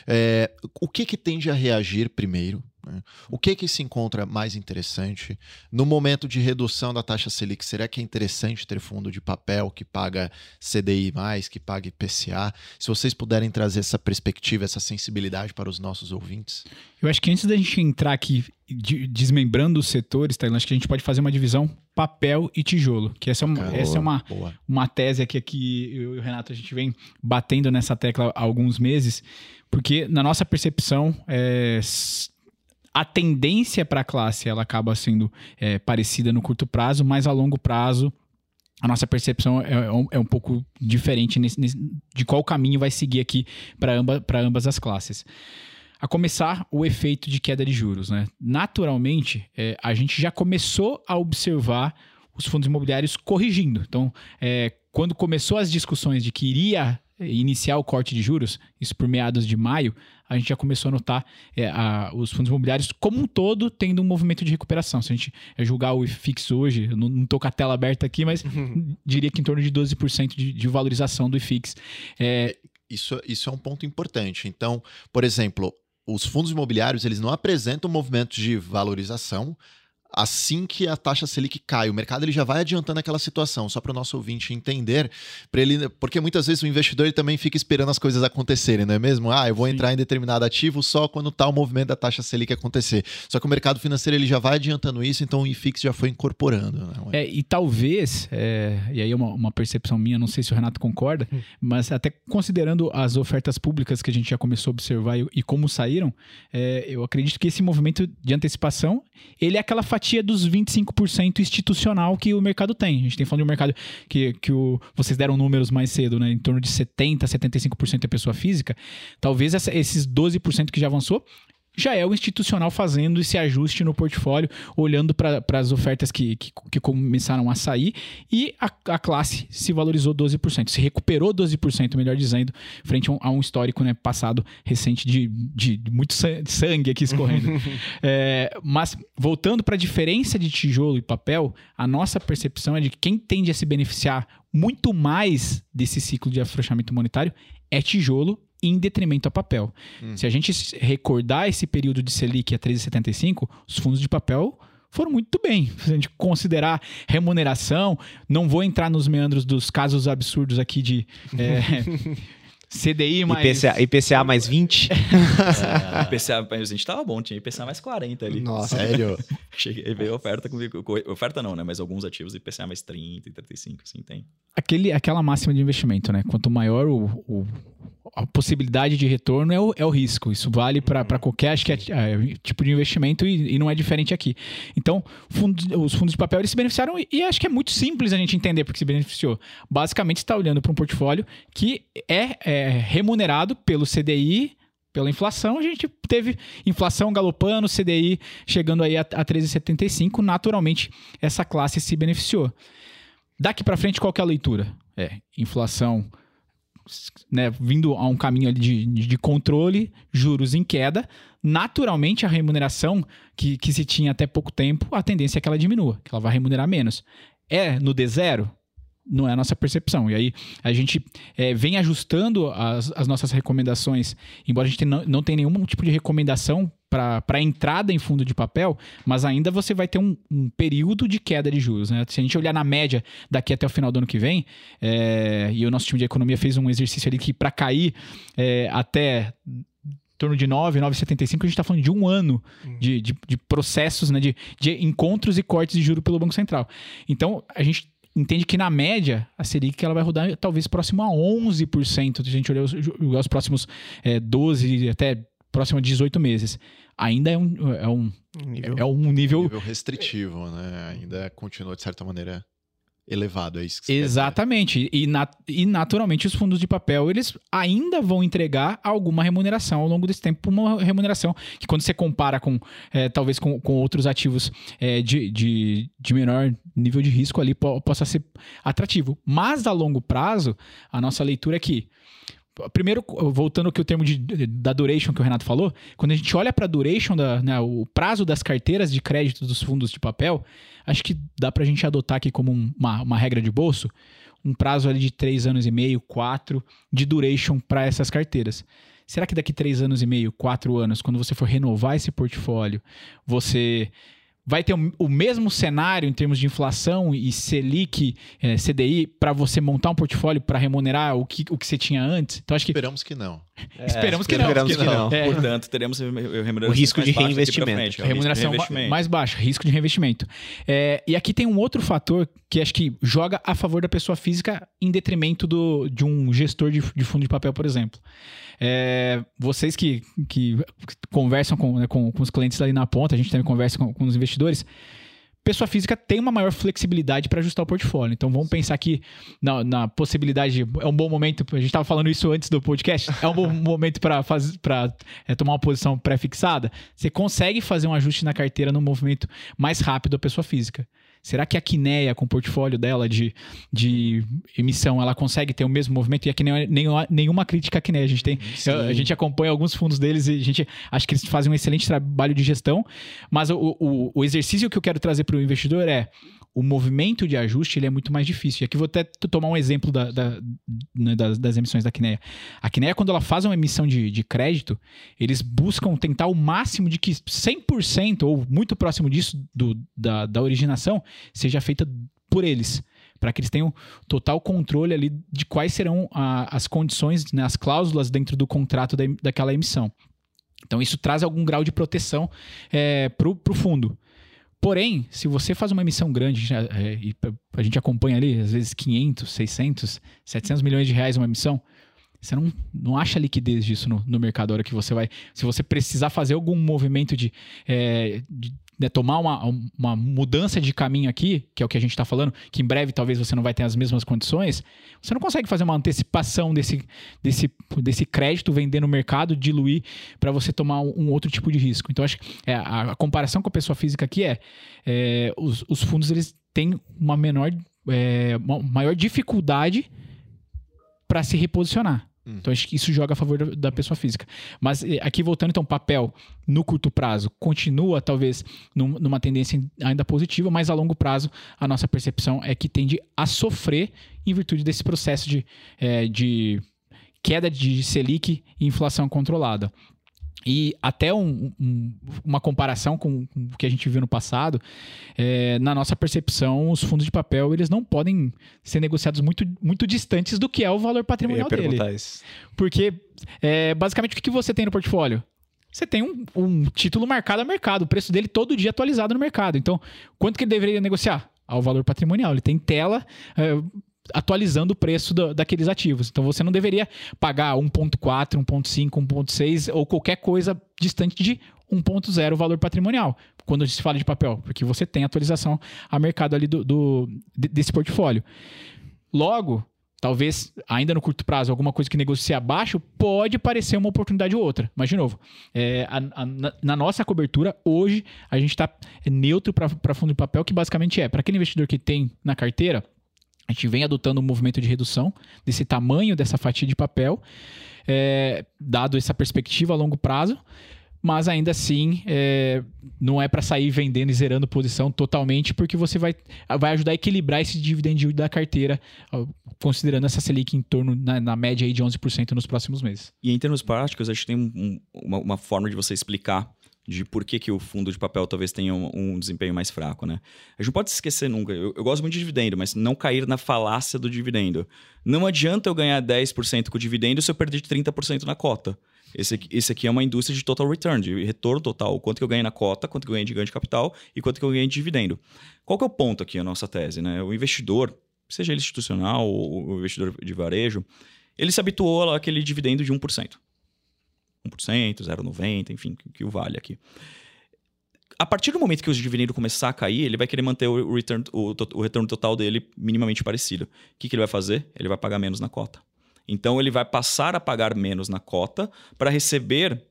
é, o que, que tende a reagir primeiro? Né? O que que se encontra mais interessante no momento de redução da taxa Selic? Será que é interessante ter fundo de papel que paga CDI mais, que paga IPCA? Se vocês puderem trazer essa perspectiva, essa sensibilidade para os nossos ouvintes. Eu acho que antes da gente entrar aqui desmembrando os setores, tá, acho que a gente pode fazer uma divisão papel e tijolo, que essa é uma, essa é uma, uma tese aqui que eu e o Renato a gente vem batendo nessa tecla há alguns meses, porque na nossa percepção é, a tendência para a classe ela acaba sendo é, parecida no curto prazo, mas a longo prazo a nossa percepção é, é, um, é um, pouco diferente nesse, nesse, de qual caminho vai seguir aqui para amba, ambas as classes. A começar, o efeito de queda de juros. Né? Naturalmente, é, a gente já começou a observar os fundos imobiliários corrigindo. Então, é, quando começou as discussões de que iria iniciar o corte de juros, isso por meados de maio, a gente já começou a notar é, a, os fundos imobiliários como um todo tendo um movimento de recuperação. Se a gente é, julgar o IFIX hoje, não estou com a tela aberta aqui, mas diria que em torno de 12% de, de valorização do IFIX. É... Isso, isso é um ponto importante. Então, por exemplo, os fundos imobiliários eles não apresentam movimentos de valorização, assim que a taxa Selic cai, o mercado ele já vai adiantando aquela situação, só para o nosso ouvinte entender, para ele, porque muitas vezes o investidor ele também fica esperando as coisas acontecerem, não é mesmo? Ah, eu vou Sim. entrar em determinado ativo só quando está o movimento da taxa Selic acontecer. Só que o mercado financeiro ele já vai adiantando isso, então o IFIX já foi incorporando. Né? É, e talvez, é, e aí é uma, uma, percepção minha, não sei se o Renato concorda, hum. mas até considerando as ofertas públicas que a gente já começou a observar e, e como saíram, é, eu acredito que esse movimento de antecipação ele é aquela fatia dos 25% institucional que o mercado tem. A gente tem falando de um mercado que, que o, vocês deram números mais cedo, né? Em torno de 70%, 75% é pessoa física. Talvez essa, esses 12% que já avançou já é o institucional fazendo esse ajuste no portfólio, olhando para as ofertas que, que, que, começaram a sair e a, a, classe se valorizou 12%, se recuperou 12%, melhor dizendo, frente a um, a um histórico né, passado recente de, de, muito sangue aqui escorrendo. é, mas voltando para a diferença de tijolo e papel, a nossa percepção é de que quem tende a se beneficiar muito mais desse ciclo de afrouxamento monetário é tijolo em detrimento a papel. Hum. Se a gente recordar esse período de Selic a 13,75, os fundos de papel foram muito bem. Se a gente considerar remuneração, não vou entrar nos meandros dos casos absurdos aqui de é, CDI mais. IPCA, IPCA mais 20. é, IPCA, a gente tava bom, tinha IPCA mais 40 ali. Nossa, sério? Cheguei, veio oferta comigo. Oferta não, né? Mas alguns ativos IPCA mais 30 35, assim, tem. Aquele, aquela máxima de investimento, né? Quanto maior o, o a possibilidade de retorno é o, é o risco. Isso vale para qualquer acho que é, é, tipo de investimento e, e, não é diferente aqui. Então, os fundos de papel eles se beneficiaram e, e, acho que é muito simples a gente entender porque se beneficiou. Basicamente, está olhando para um portfólio que é, é remunerado pelo CDI pela inflação, a gente teve inflação galopando, CDI chegando aí a, a 13,75, naturalmente essa classe se beneficiou. Daqui para frente, qual é a leitura? É, inflação né, vindo a um caminho de, de controle, juros em queda, naturalmente a remuneração que, que se tinha até pouco tempo, a tendência é que ela diminua, que ela vai remunerar menos. É no D0? Não é a nossa percepção. E aí a gente é, vem ajustando as, as nossas recomendações, embora a gente não, não tenha nenhum tipo de recomendação para entrada em fundo de papel, mas ainda você vai ter um, um, período de queda de juros. Né? Se a gente olhar na média daqui até o final do ano que vem, é, e o nosso time de economia fez um exercício ali que para cair é, até torno de 9, 9,75, a gente está falando de um ano uhum. de, de, de, processos, né, de, de encontros e cortes de juros pelo Banco Central. Então, a gente entende que na média a Selic ela vai rodar talvez próximo a 11%, se a gente olhar os, os próximos é, 12 até próximo a 18 meses. Ainda é um, é um, nível, é um nível... nível restritivo, né? Ainda continua, de certa maneira, elevado, é isso que você Exatamente. E, nat e naturalmente os fundos de papel, eles ainda vão entregar alguma remuneração ao longo desse tempo, uma remuneração que quando você compara com, é, talvez com, com outros ativos é, de, de, de menor nível de risco ali, po possa ser atrativo. Mas a longo prazo, a nossa leitura é que Primeiro, voltando aqui o termo de, da duration que o Renato falou, quando a gente olha para a duration, da, né, o prazo das carteiras de crédito dos fundos de papel, acho que dá para a gente adotar aqui como uma, uma regra de bolso, um prazo ali de 3 anos e meio, 4 de duration para essas carteiras. Será que daqui 3 anos e meio, 4 anos, quando você for renovar esse portfólio, você vai ter o, mesmo cenário em termos de inflação e Selic, é, CDI, para você montar um portfólio para remunerar o que, o que você tinha antes? Então, acho que... Esperamos que não. É, esperamos que não. Esperamos que não. É. Portanto, teremos o risco de reinvestimento. Frente, remuneração mais baixa, risco de reinvestimento. É, e aqui tem um outro fator que acho que joga a favor da pessoa física em detrimento do, de um gestor de, de fundo de papel, por exemplo. É, vocês que, que conversam com, né, com, com, os clientes ali na ponta, a gente também conversa com, com os investidores. Pessoa física tem uma maior flexibilidade para ajustar o portfólio. Então vamos pensar aqui na, na possibilidade. É um bom momento. A gente estava falando isso antes do podcast. É um bom momento para é, tomar uma posição pré-fixada. Você consegue fazer um ajuste na carteira no movimento mais rápido da pessoa física. Será que a Kinea, com o portfólio dela de, de emissão, ela consegue ter o mesmo movimento? E aqui nem, nenhuma, nenhuma crítica à Kinea. A gente, tem, a gente acompanha alguns fundos deles e a gente acha que eles fazem um excelente trabalho de gestão. Mas o, o, o exercício que eu quero trazer para o investidor é o movimento de ajuste ele é muito mais difícil. E aqui vou até tomar um exemplo da, da, né, das, das, emissões da Kinea. A Kinea, quando ela faz uma emissão de, de crédito, eles buscam tentar o máximo de que 100% ou muito próximo disso do, da, da originação seja feita por eles para que eles tenham total controle ali de quais serão a, as condições, né, as cláusulas dentro do contrato da, daquela emissão. Então, isso traz algum grau de proteção é, para o fundo. Porém, se você faz uma emissão grande, é, e a gente acompanha ali, às vezes 500, 600, 700 milhões de reais uma emissão, você não, não acha liquidez disso no, no mercado a hora que você vai. Se você precisar fazer algum movimento de, é, de né, tomar uma, uma mudança de caminho aqui, que é o que a gente está falando, que em breve talvez você não vai ter as mesmas condições, você não consegue fazer uma antecipação desse, desse, desse crédito, vender no mercado, diluir para você tomar um, outro tipo de risco. Então, acho que é, a, a, comparação com a pessoa física aqui é, é os, os fundos eles têm uma menor, é, uma maior dificuldade para se reposicionar. Hum. Então acho que isso joga a favor da pessoa física. Mas eh, aqui voltando, então, papel no curto prazo continua talvez numa tendência ainda positiva, mas a longo prazo a nossa percepção é que tende a sofrer em virtude desse processo de, é, de queda de Selic e inflação controlada. E até um, um, uma comparação com, com, o que a gente viu no passado, é, na nossa percepção, os fundos de papel eles não podem ser negociados muito, muito distantes do que é o valor patrimonial Eu ia dele. Isso. Porque, é, basicamente, o que você tem no portfólio? Você tem um, um, título marcado a mercado, o preço dele todo dia atualizado no mercado. Então, quanto que ele deveria negociar? Ao valor patrimonial. Ele tem tela, é, atualizando o preço do, daqueles ativos. Então você não deveria pagar 1.4, 1.5, 1.6 ou qualquer coisa distante de 1.0 valor patrimonial quando se fala de papel, porque você tem atualização a mercado ali do, do desse portfólio. Logo, talvez ainda no curto prazo alguma coisa que negocie abaixo pode parecer uma oportunidade ou outra. Mas de novo, é, a, a, na, na, nossa cobertura hoje a gente está neutro para fundo de papel, que basicamente é para aquele investidor que tem na carteira a gente vem adotando um movimento de redução desse tamanho dessa fatia de papel, é, dado essa perspectiva a longo prazo, mas ainda assim é, não é para sair vendendo e zerando posição totalmente, porque você vai, vai ajudar a equilibrar esse dividend da carteira, considerando essa Selic em torno, na, na média aí de 11% nos próximos meses. E em termos práticos, a gente tem um, uma, uma forma de você explicar de por que, que o fundo de papel talvez tenha um, um, desempenho mais fraco, né? A gente não pode se esquecer nunca. Eu, eu, gosto muito de dividendo, mas não cair na falácia do dividendo. Não adianta eu ganhar 10% com o dividendo se eu perder 30% na cota. Esse aqui, esse aqui é uma indústria de total return, de retorno total. Quanto que eu ganhei na cota, quanto que eu ganhei de ganho de capital e quanto que eu ganhei de dividendo. Qual que é o ponto aqui, a nossa tese, né? O investidor, seja ele institucional ou o investidor de varejo, ele se habituou àquele dividendo de 1%. 1%, 0,90%, enfim, que, que o vale aqui. A partir do momento que o dividendo começar a cair, ele vai querer manter o, return, o, o retorno total dele minimamente parecido. O que, que ele vai fazer? Ele vai pagar menos na cota. Então ele vai passar a pagar menos na cota para receber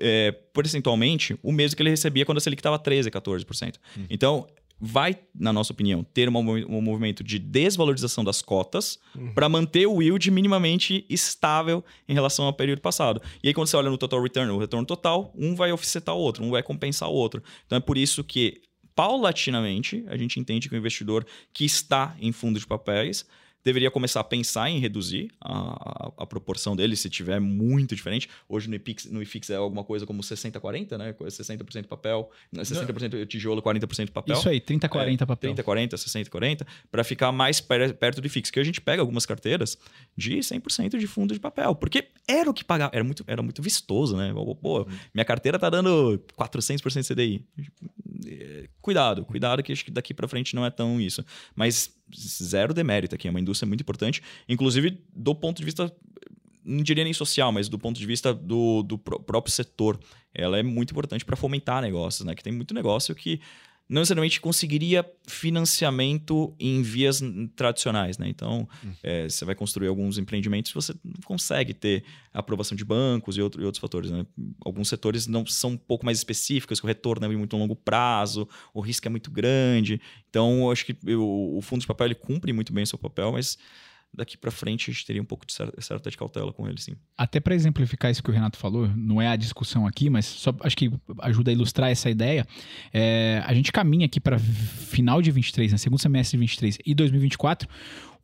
é, percentualmente o mesmo que ele recebia quando a Selic estava 13%, 14%. Hum. Então vai, na nossa opinião, ter um movimento de desvalorização das cotas uhum. para manter o yield minimamente estável em relação ao período passado. E aí, quando você olha no total return, o retorno total, um vai offsetar o outro, um vai compensar o outro. Então é por isso que, paulatinamente, a gente entende que o investidor que está em fundo de papéis deveria começar a pensar em reduzir a, a, a, proporção dele se tiver muito diferente. Hoje no IFIX, no IFIX é alguma coisa como 60-40, né? 60% papel, 60% né, tijolo, 40% papel. Isso aí, 30-40 é, papel. 30-40, 60-40, para ficar mais per, perto do IFIX. Que a gente pega algumas carteiras de 100% de fundo de papel, porque era o que pagava, era muito, era muito vistoso, né? Pô, minha carteira tá dando 400% CDI. Cuidado, cuidado que acho que daqui para frente não é tão isso. Mas zero demérito aqui, é uma indústria muito importante, inclusive do ponto de vista não diria nem social, mas do ponto de vista do, do próprio setor. Ela é muito importante para fomentar negócios, né? Que tem muito negócio que não necessariamente conseguiria financiamento em vias tradicionais, né? Então, hum. é, você vai construir alguns empreendimentos, você não consegue ter aprovação de bancos e, outro, e outros fatores, né? Alguns setores não são um pouco mais específicos, o retorno é muito longo prazo, o risco é muito grande. Então, eu acho que o, o fundo de papel ele cumpre muito bem o seu papel, mas daqui para frente a gente teria um pouco de certa de cautela com ele, sim. Até para exemplificar isso que o Renato falou, não é a discussão aqui, mas só acho que ajuda a ilustrar essa ideia. É, a gente caminha aqui para final de 23, né, segundo semestre de 23 e 2024,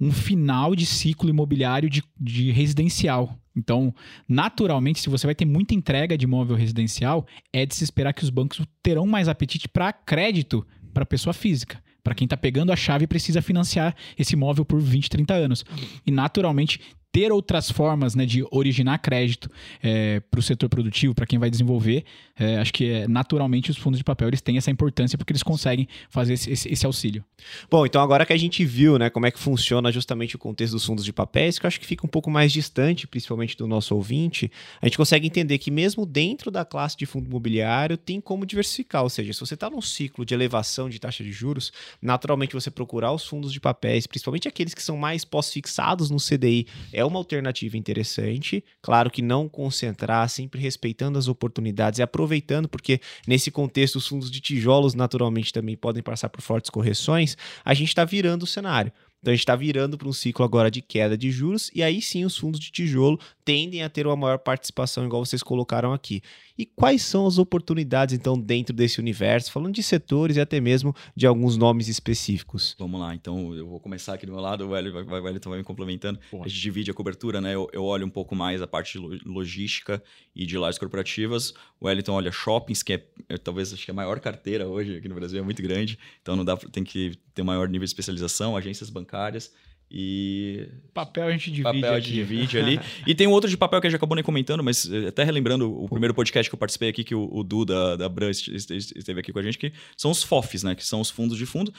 um final de ciclo imobiliário de, de residencial. Então, naturalmente, se você vai ter muita entrega de imóvel residencial, é de se esperar que os bancos terão mais apetite para crédito para pessoa física para quem está pegando a chave precisa financiar esse imóvel por 20, 30 anos. E naturalmente ter outras formas né, de originar crédito é, para o setor produtivo, para quem vai desenvolver, é, acho que é, naturalmente os fundos de papel eles têm essa importância porque eles conseguem fazer esse, esse, esse, auxílio. Bom, então agora que a gente viu né, como é que funciona justamente o contexto dos fundos de papéis, que eu acho que fica um pouco mais distante, principalmente do nosso ouvinte, a gente consegue entender que mesmo dentro da classe de fundo imobiliário tem como diversificar, ou seja, se você está num ciclo de elevação de taxa de juros, naturalmente você procurar os fundos de papéis, principalmente aqueles que são mais pós-fixados no CDI, é uma alternativa interessante. Claro que não concentrar, sempre respeitando as oportunidades e aproveitando, porque nesse contexto os fundos de tijolos naturalmente também podem passar por fortes correções, a gente está virando o cenário. Então a gente está virando para um ciclo agora de queda de juros, e aí sim os fundos de tijolo tendem a ter uma maior participação, igual vocês colocaram aqui. E quais são as oportunidades, então, dentro desse universo, falando de setores e até mesmo de alguns nomes específicos? Vamos lá, então eu vou começar aqui do meu lado, o Wellington vai, me complementando. A gente divide a cobertura, né? Eu, eu, olho um pouco mais a parte de logística e de lajes corporativas. O Wellington olha shoppings, que é, é, talvez acho que é a maior carteira hoje aqui no Brasil, é muito grande, então não dá tem que ter maior nível de especialização, agências bancárias. E. Papel a gente divide. Papel a gente divide ali. e tem um outro de papel que a gente acabou nem comentando, mas eh, até relembrando o primeiro podcast que eu participei aqui, que o, o Du da, da Bran esteve aqui com a gente, que são os FOFs, né? Que são os fundos de fundo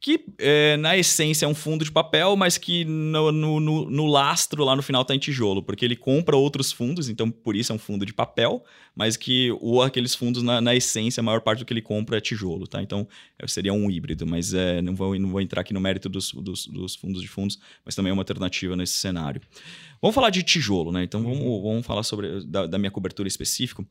que é, na essência é um fundo de papel, mas que no, no, no, no lastro lá no final está em tijolo, porque ele compra outros fundos, então por isso é um fundo de papel, mas que o, aqueles fundos, na, na essência, a maior parte do que ele compra é tijolo, tá? Então é, seria um híbrido, mas é, não, vou, não vou entrar aqui no mérito dos, dos, dos, fundos de fundos, mas também é uma alternativa nesse cenário. Vamos falar de tijolo, né? Então vamos, vamos falar sobre da, da minha cobertura específica.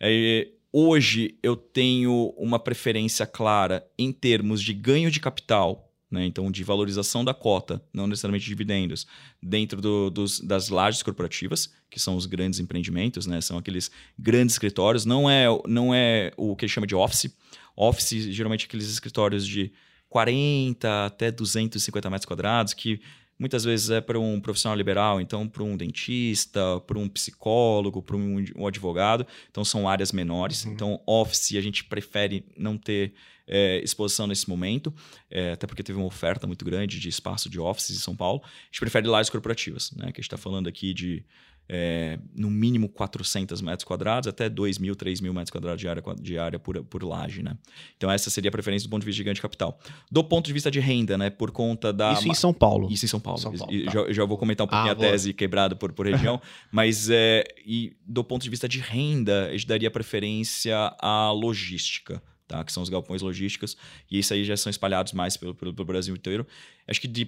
É, Hoje eu tenho uma preferência clara em termos de ganho de capital, né? então de valorização da cota, não necessariamente dividendos, dentro do, dos, das lajes corporativas, que são os grandes empreendimentos, né? são aqueles grandes escritórios, não é, não é o que chama de office. Office, geralmente, aqueles escritórios de 40 até 250 metros quadrados, que muitas vezes é para um profissional liberal, então para um dentista, para um psicólogo, para um, um, advogado. Então são áreas menores. Uhum. Então, office a gente prefere não ter é, exposição nesse momento, é, até porque teve uma oferta muito grande de espaço de offices em São Paulo. A gente prefere lajes corporativas, né? Que a gente está falando aqui de é, no mínimo 400 metros quadrados, até 2 mil, 3 mil metros quadrados de área, de área por, por laje. Né? Então, essa seria a preferência do ponto de vista de gigante capital. Do ponto de vista de renda, né, por conta da. Isso em São Paulo. Isso em São Paulo. São Paulo tá. já, já, vou comentar um pouquinho ah, a tese quebrada por, por região, mas é, e do ponto de vista de renda, a gente daria preferência à logística. Tá, que são os galpões logísticos, e isso aí já são espalhados mais pelo, pelo, pelo Brasil inteiro. Acho que de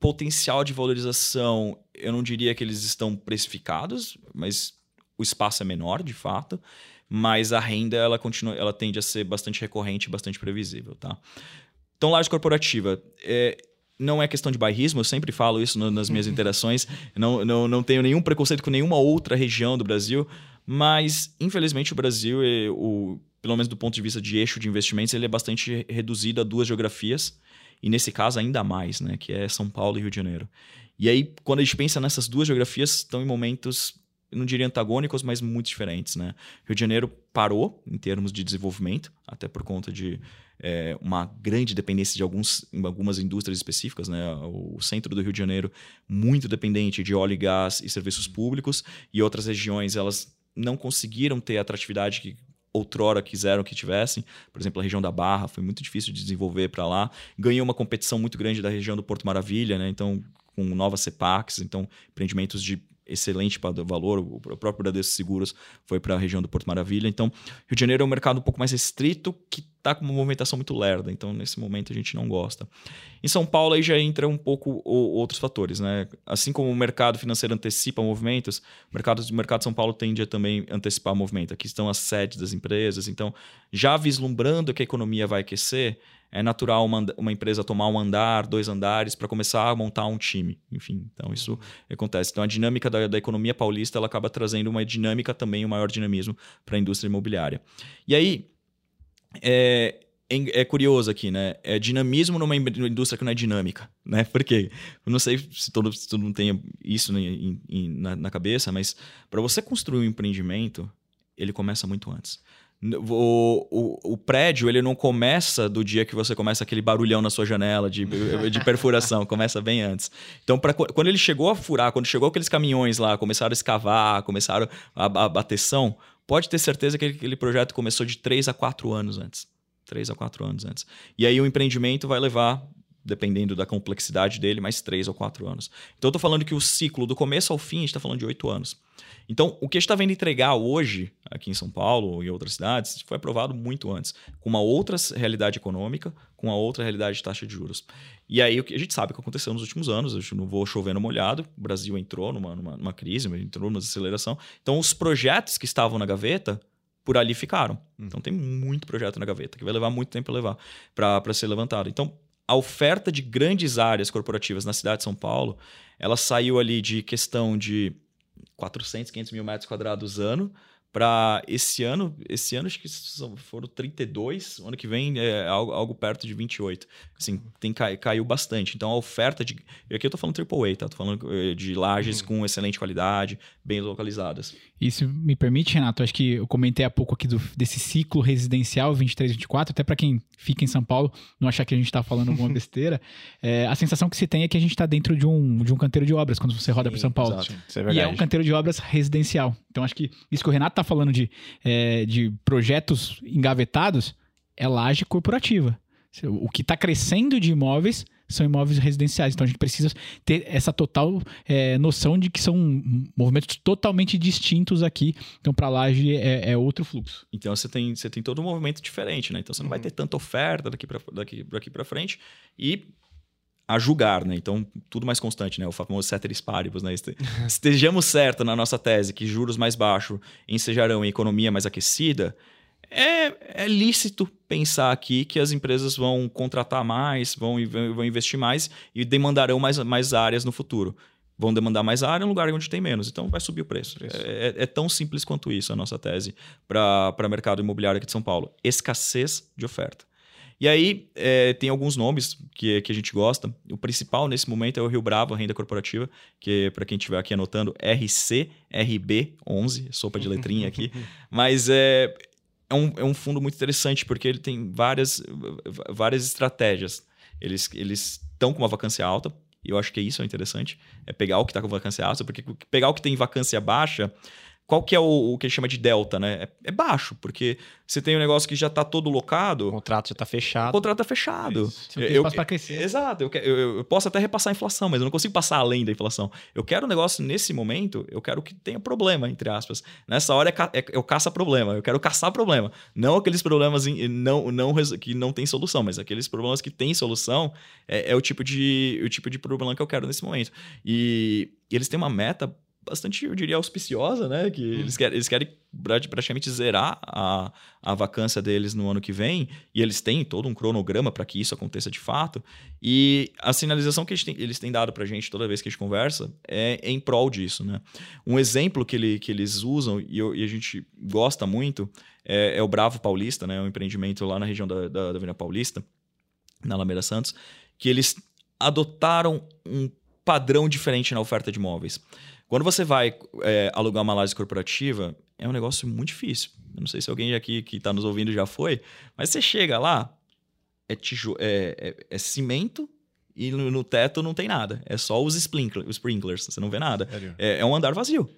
potencial de valorização, eu não diria que eles estão precificados, mas o espaço é menor, de fato. Mas a renda ela continua, ela tende a ser bastante recorrente, bastante previsível, tá? Então, laje corporativa, é, não é questão de bairrismo, eu sempre falo isso no, nas minhas interações. Não, não, não tenho nenhum preconceito com nenhuma outra região do Brasil, mas infelizmente o Brasil, é, o, pelo menos do ponto de vista de eixo de investimentos, ele é bastante reduzido a duas geografias e nesse caso ainda mais, né, que é São Paulo e Rio de Janeiro. E aí, quando a gente pensa nessas duas geografias, estão em momentos, não diria antagônicos, mas muito diferentes. Né? Rio de Janeiro parou em termos de desenvolvimento, até por conta de é, uma grande dependência de alguns, algumas indústrias específicas. Né? O centro do Rio de Janeiro, muito dependente de óleo e gás e serviços públicos, e outras regiões, elas não conseguiram ter a atratividade que outrora quiseram que tivessem. Por exemplo, a região da Barra foi muito difícil de desenvolver para lá. Ganhou uma competição muito grande da região do Porto Maravilha, né? Então, com novas CEPACs, então empreendimentos de excelente valor. O próprio Bradesco Seguros foi para a região do Porto Maravilha. Então, Rio de Janeiro é um mercado um pouco mais restrito que está com uma movimentação muito lerda. Então, nesse momento, a gente não gosta. Em São Paulo, aí já entra um pouco outros fatores. Né? Assim como o mercado financeiro antecipa movimentos, o mercado, o mercado de São Paulo tende a também antecipar movimento. Aqui estão as sedes das empresas. Então, já vislumbrando que a economia vai aquecer, é natural uma, uma empresa tomar um andar, dois andares, para começar a montar um time. Enfim, então isso uhum. acontece. Então a dinâmica da, da, economia paulista ela acaba trazendo uma dinâmica também, um maior dinamismo para a indústria imobiliária. E aí, é, é, é, curioso aqui, né? É dinamismo numa indústria que não é dinâmica, né? Por quê? Eu não sei se todo, se todo mundo tem isso na, na cabeça, mas para você construir um empreendimento, ele começa muito antes. O, o, o, prédio ele não começa do dia que você começa aquele barulhão na sua janela de, de perfuração, começa bem antes. Então, pra, quando ele chegou a furar, quando chegou aqueles caminhões lá, começaram a escavar, começaram a, a bateção, pode ter certeza que aquele projeto começou de 3 a 4 anos antes. 3 a 4 anos antes. E aí o empreendimento vai levar dependendo da complexidade dele, mais três ou quatro anos. Então, eu estou falando que o ciclo, do começo ao fim, a gente está falando de oito anos. Então, o que a gente está vendo entregar hoje, aqui em São Paulo em outras cidades, foi aprovado muito antes, com uma outra realidade econômica, com uma outra realidade de taxa de juros. E aí, o que a gente sabe que aconteceu nos últimos anos, eu não vou chover no molhado, o Brasil entrou numa, numa, numa crise, entrou numa aceleração. Então, os projetos que estavam na gaveta, por ali ficaram. Hum. Então, tem muito projeto na gaveta, que vai levar muito tempo a levar para ser levantado. Então, a oferta de grandes áreas corporativas na cidade de São Paulo, ela saiu ali de questão de 400, 500 mil metros quadrados ano para esse ano, esse ano acho que foram 32, ano que vem é algo, algo perto de 28. Assim, tem, caiu bastante. Então a oferta de. E aqui eu tô falando AAA, tá? Tô falando eh, de lajes uhum. com excelente qualidade, bem localizadas. Isso me permite, Renato, acho que eu comentei há pouco aqui do, desse ciclo residencial 23, 24, até para quem fica em São Paulo, não achar que a gente está falando alguma besteira. É, a sensação que se tem é que a gente está dentro de um, de um canteiro de obras quando você roda para São Paulo. Exato. É e é um canteiro de obras residencial. Então acho que isso que o Renato está falando de, é, de projetos engavetados é laje corporativa. O que está crescendo de imóveis são imóveis residenciais. Então a gente precisa ter essa total é, noção de que são movimentos totalmente distintos aqui. Então, para laje é, é, outro fluxo. Então você tem, você tem todo um movimento diferente, né? Então você não vai uhum. ter tanta oferta daqui para daqui, daqui frente. E a julgar, né? Então, tudo mais constante, né? O famoso ceteris paribus, né? Estejamos certos na nossa tese que juros mais baixos ensejarão em economia mais aquecida, é, é lícito pensar aqui que as empresas vão contratar mais, vão, vão investir mais e demandarão mais, mais áreas no futuro. Vão demandar mais área em lugar onde tem menos. Então vai subir o preço. É, é, é, tão simples quanto isso a nossa tese para o mercado imobiliário aqui de São Paulo. Escassez de oferta. E aí é, tem alguns nomes que, que a gente gosta. O principal nesse momento é o Rio Bravo, a renda corporativa, que para quem estiver aqui anotando, RCRB11, sopa de letrinha aqui. Mas é, é um, é um fundo muito interessante porque ele tem várias, várias estratégias. Eles eles estão com uma vacância alta, e eu acho que isso é interessante, é pegar o que está com vacância alta, porque pegar o que tem vacância baixa qual que é o, o que gente chama de delta, né? É, é, baixo, porque você tem um negócio que já está todo locado. O contrato já está fechado. O contrato está fechado. Você não tem para crescer. Exato. Eu, eu, eu, posso até repassar a inflação, mas eu não consigo passar além da inflação. Eu quero um negócio nesse momento, eu quero que tenha problema, entre aspas. Nessa hora é, é, eu caça problema. Eu quero caçar problema. Não aqueles problemas em, não, não, que não tem solução, mas aqueles problemas que têm solução é, é o, tipo de, o tipo de problema que eu quero nesse momento. E, e eles têm uma meta bastante, eu diria, auspiciosa, né? Que hum. eles, querem, eles querem praticamente zerar a, a vacância deles no ano que vem, e eles têm todo um cronograma para que isso aconteça de fato. E a sinalização que eles têm, eles têm dado para a gente toda vez que a gente conversa é em prol disso, né? Um exemplo que, ele, que eles usam, e, eu, e a gente gosta muito, é, é, o Bravo Paulista, né? Um empreendimento lá na região da, da, da Avenida Paulista, na Alameda Santos, que eles adotaram um padrão diferente na oferta de imóveis. Quando você vai é, alugar uma laje corporativa, é um negócio muito difícil. Eu não sei se alguém aqui que está nos ouvindo já foi, mas você chega lá, é, tijo, é, é, é cimento e no, no, teto não tem nada. É só os, sprinkler, os sprinklers, você não vê nada. É, é, um andar vazio.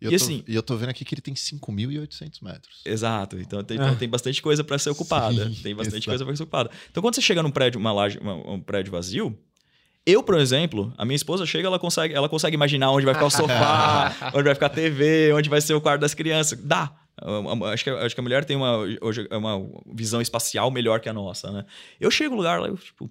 E, eu, e, tô, assim, e eu tô vendo aqui que ele tem 5.800 metros. Exato. Então tem, então, tem bastante coisa para ser ocupada. Sim, tem bastante exato. coisa para ser ocupada. Então quando você chega num prédio, uma laje, uma, um prédio vazio, eu, por exemplo, a minha esposa chega, ela consegue, ela consegue imaginar onde vai ficar o sofá, onde vai ficar a TV, onde vai ser o quarto das crianças. Dá. Acho que, acho que a mulher tem uma, hoje, uma visão espacial melhor que a nossa, né? Eu chego no lugar lá, eu, tipo,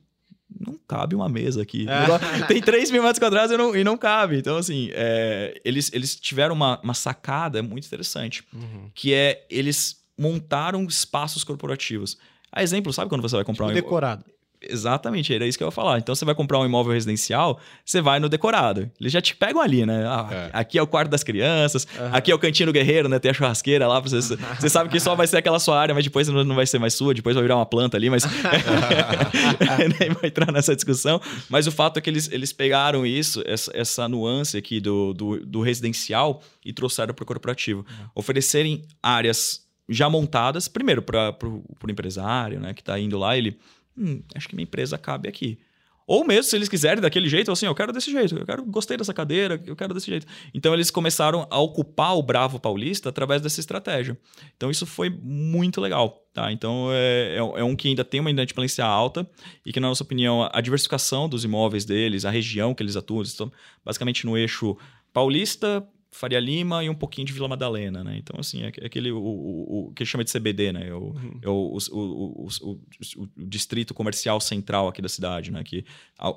não cabe uma mesa aqui. É. Tem 3 mil metros quadrados e não, e não cabe. Então, assim, é, eles, eles tiveram uma, uma sacada muito interessante, uhum. que é eles montaram espaços corporativos. A exemplo, sabe quando você vai comprar tipo um... decorado. Exatamente, era isso que eu ia falar. Então você vai comprar um imóvel residencial, você vai no decorado. Eles já te pegam ali, né? Ah, é. Aqui é o quarto das crianças, uhum. aqui é o cantinho do guerreiro, né? Tem a churrasqueira lá. Você, você sabe que só vai ser aquela sua área, mas depois não vai ser mais sua, depois vai virar uma planta ali, mas. Nem vai entrar nessa discussão. Mas o fato é que eles, eles pegaram isso, essa, essa nuance aqui do, do, do residencial e trouxeram para o corporativo. Uhum. Oferecerem áreas já montadas, primeiro para o empresário né, que está indo lá, ele, hum, acho que minha empresa cabe aqui. Ou mesmo, se eles quiserem daquele jeito, assim, eu quero desse jeito, eu quero, gostei dessa cadeira, eu quero desse jeito. Então eles começaram a ocupar o Bravo Paulista através dessa estratégia. Então isso foi muito legal, tá? Então é, é, é um que ainda tem uma inadimplência alta e que, na nossa opinião, a diversificação dos imóveis deles, a região que eles atuam, eles estão basicamente no eixo paulista, Faria Lima e um pouquinho de Vila Madalena, né? Então, assim, é, é aquele, o, o, o que chama de CBD, né? O, uhum. é o, o, distrito comercial central aqui da cidade, né? Que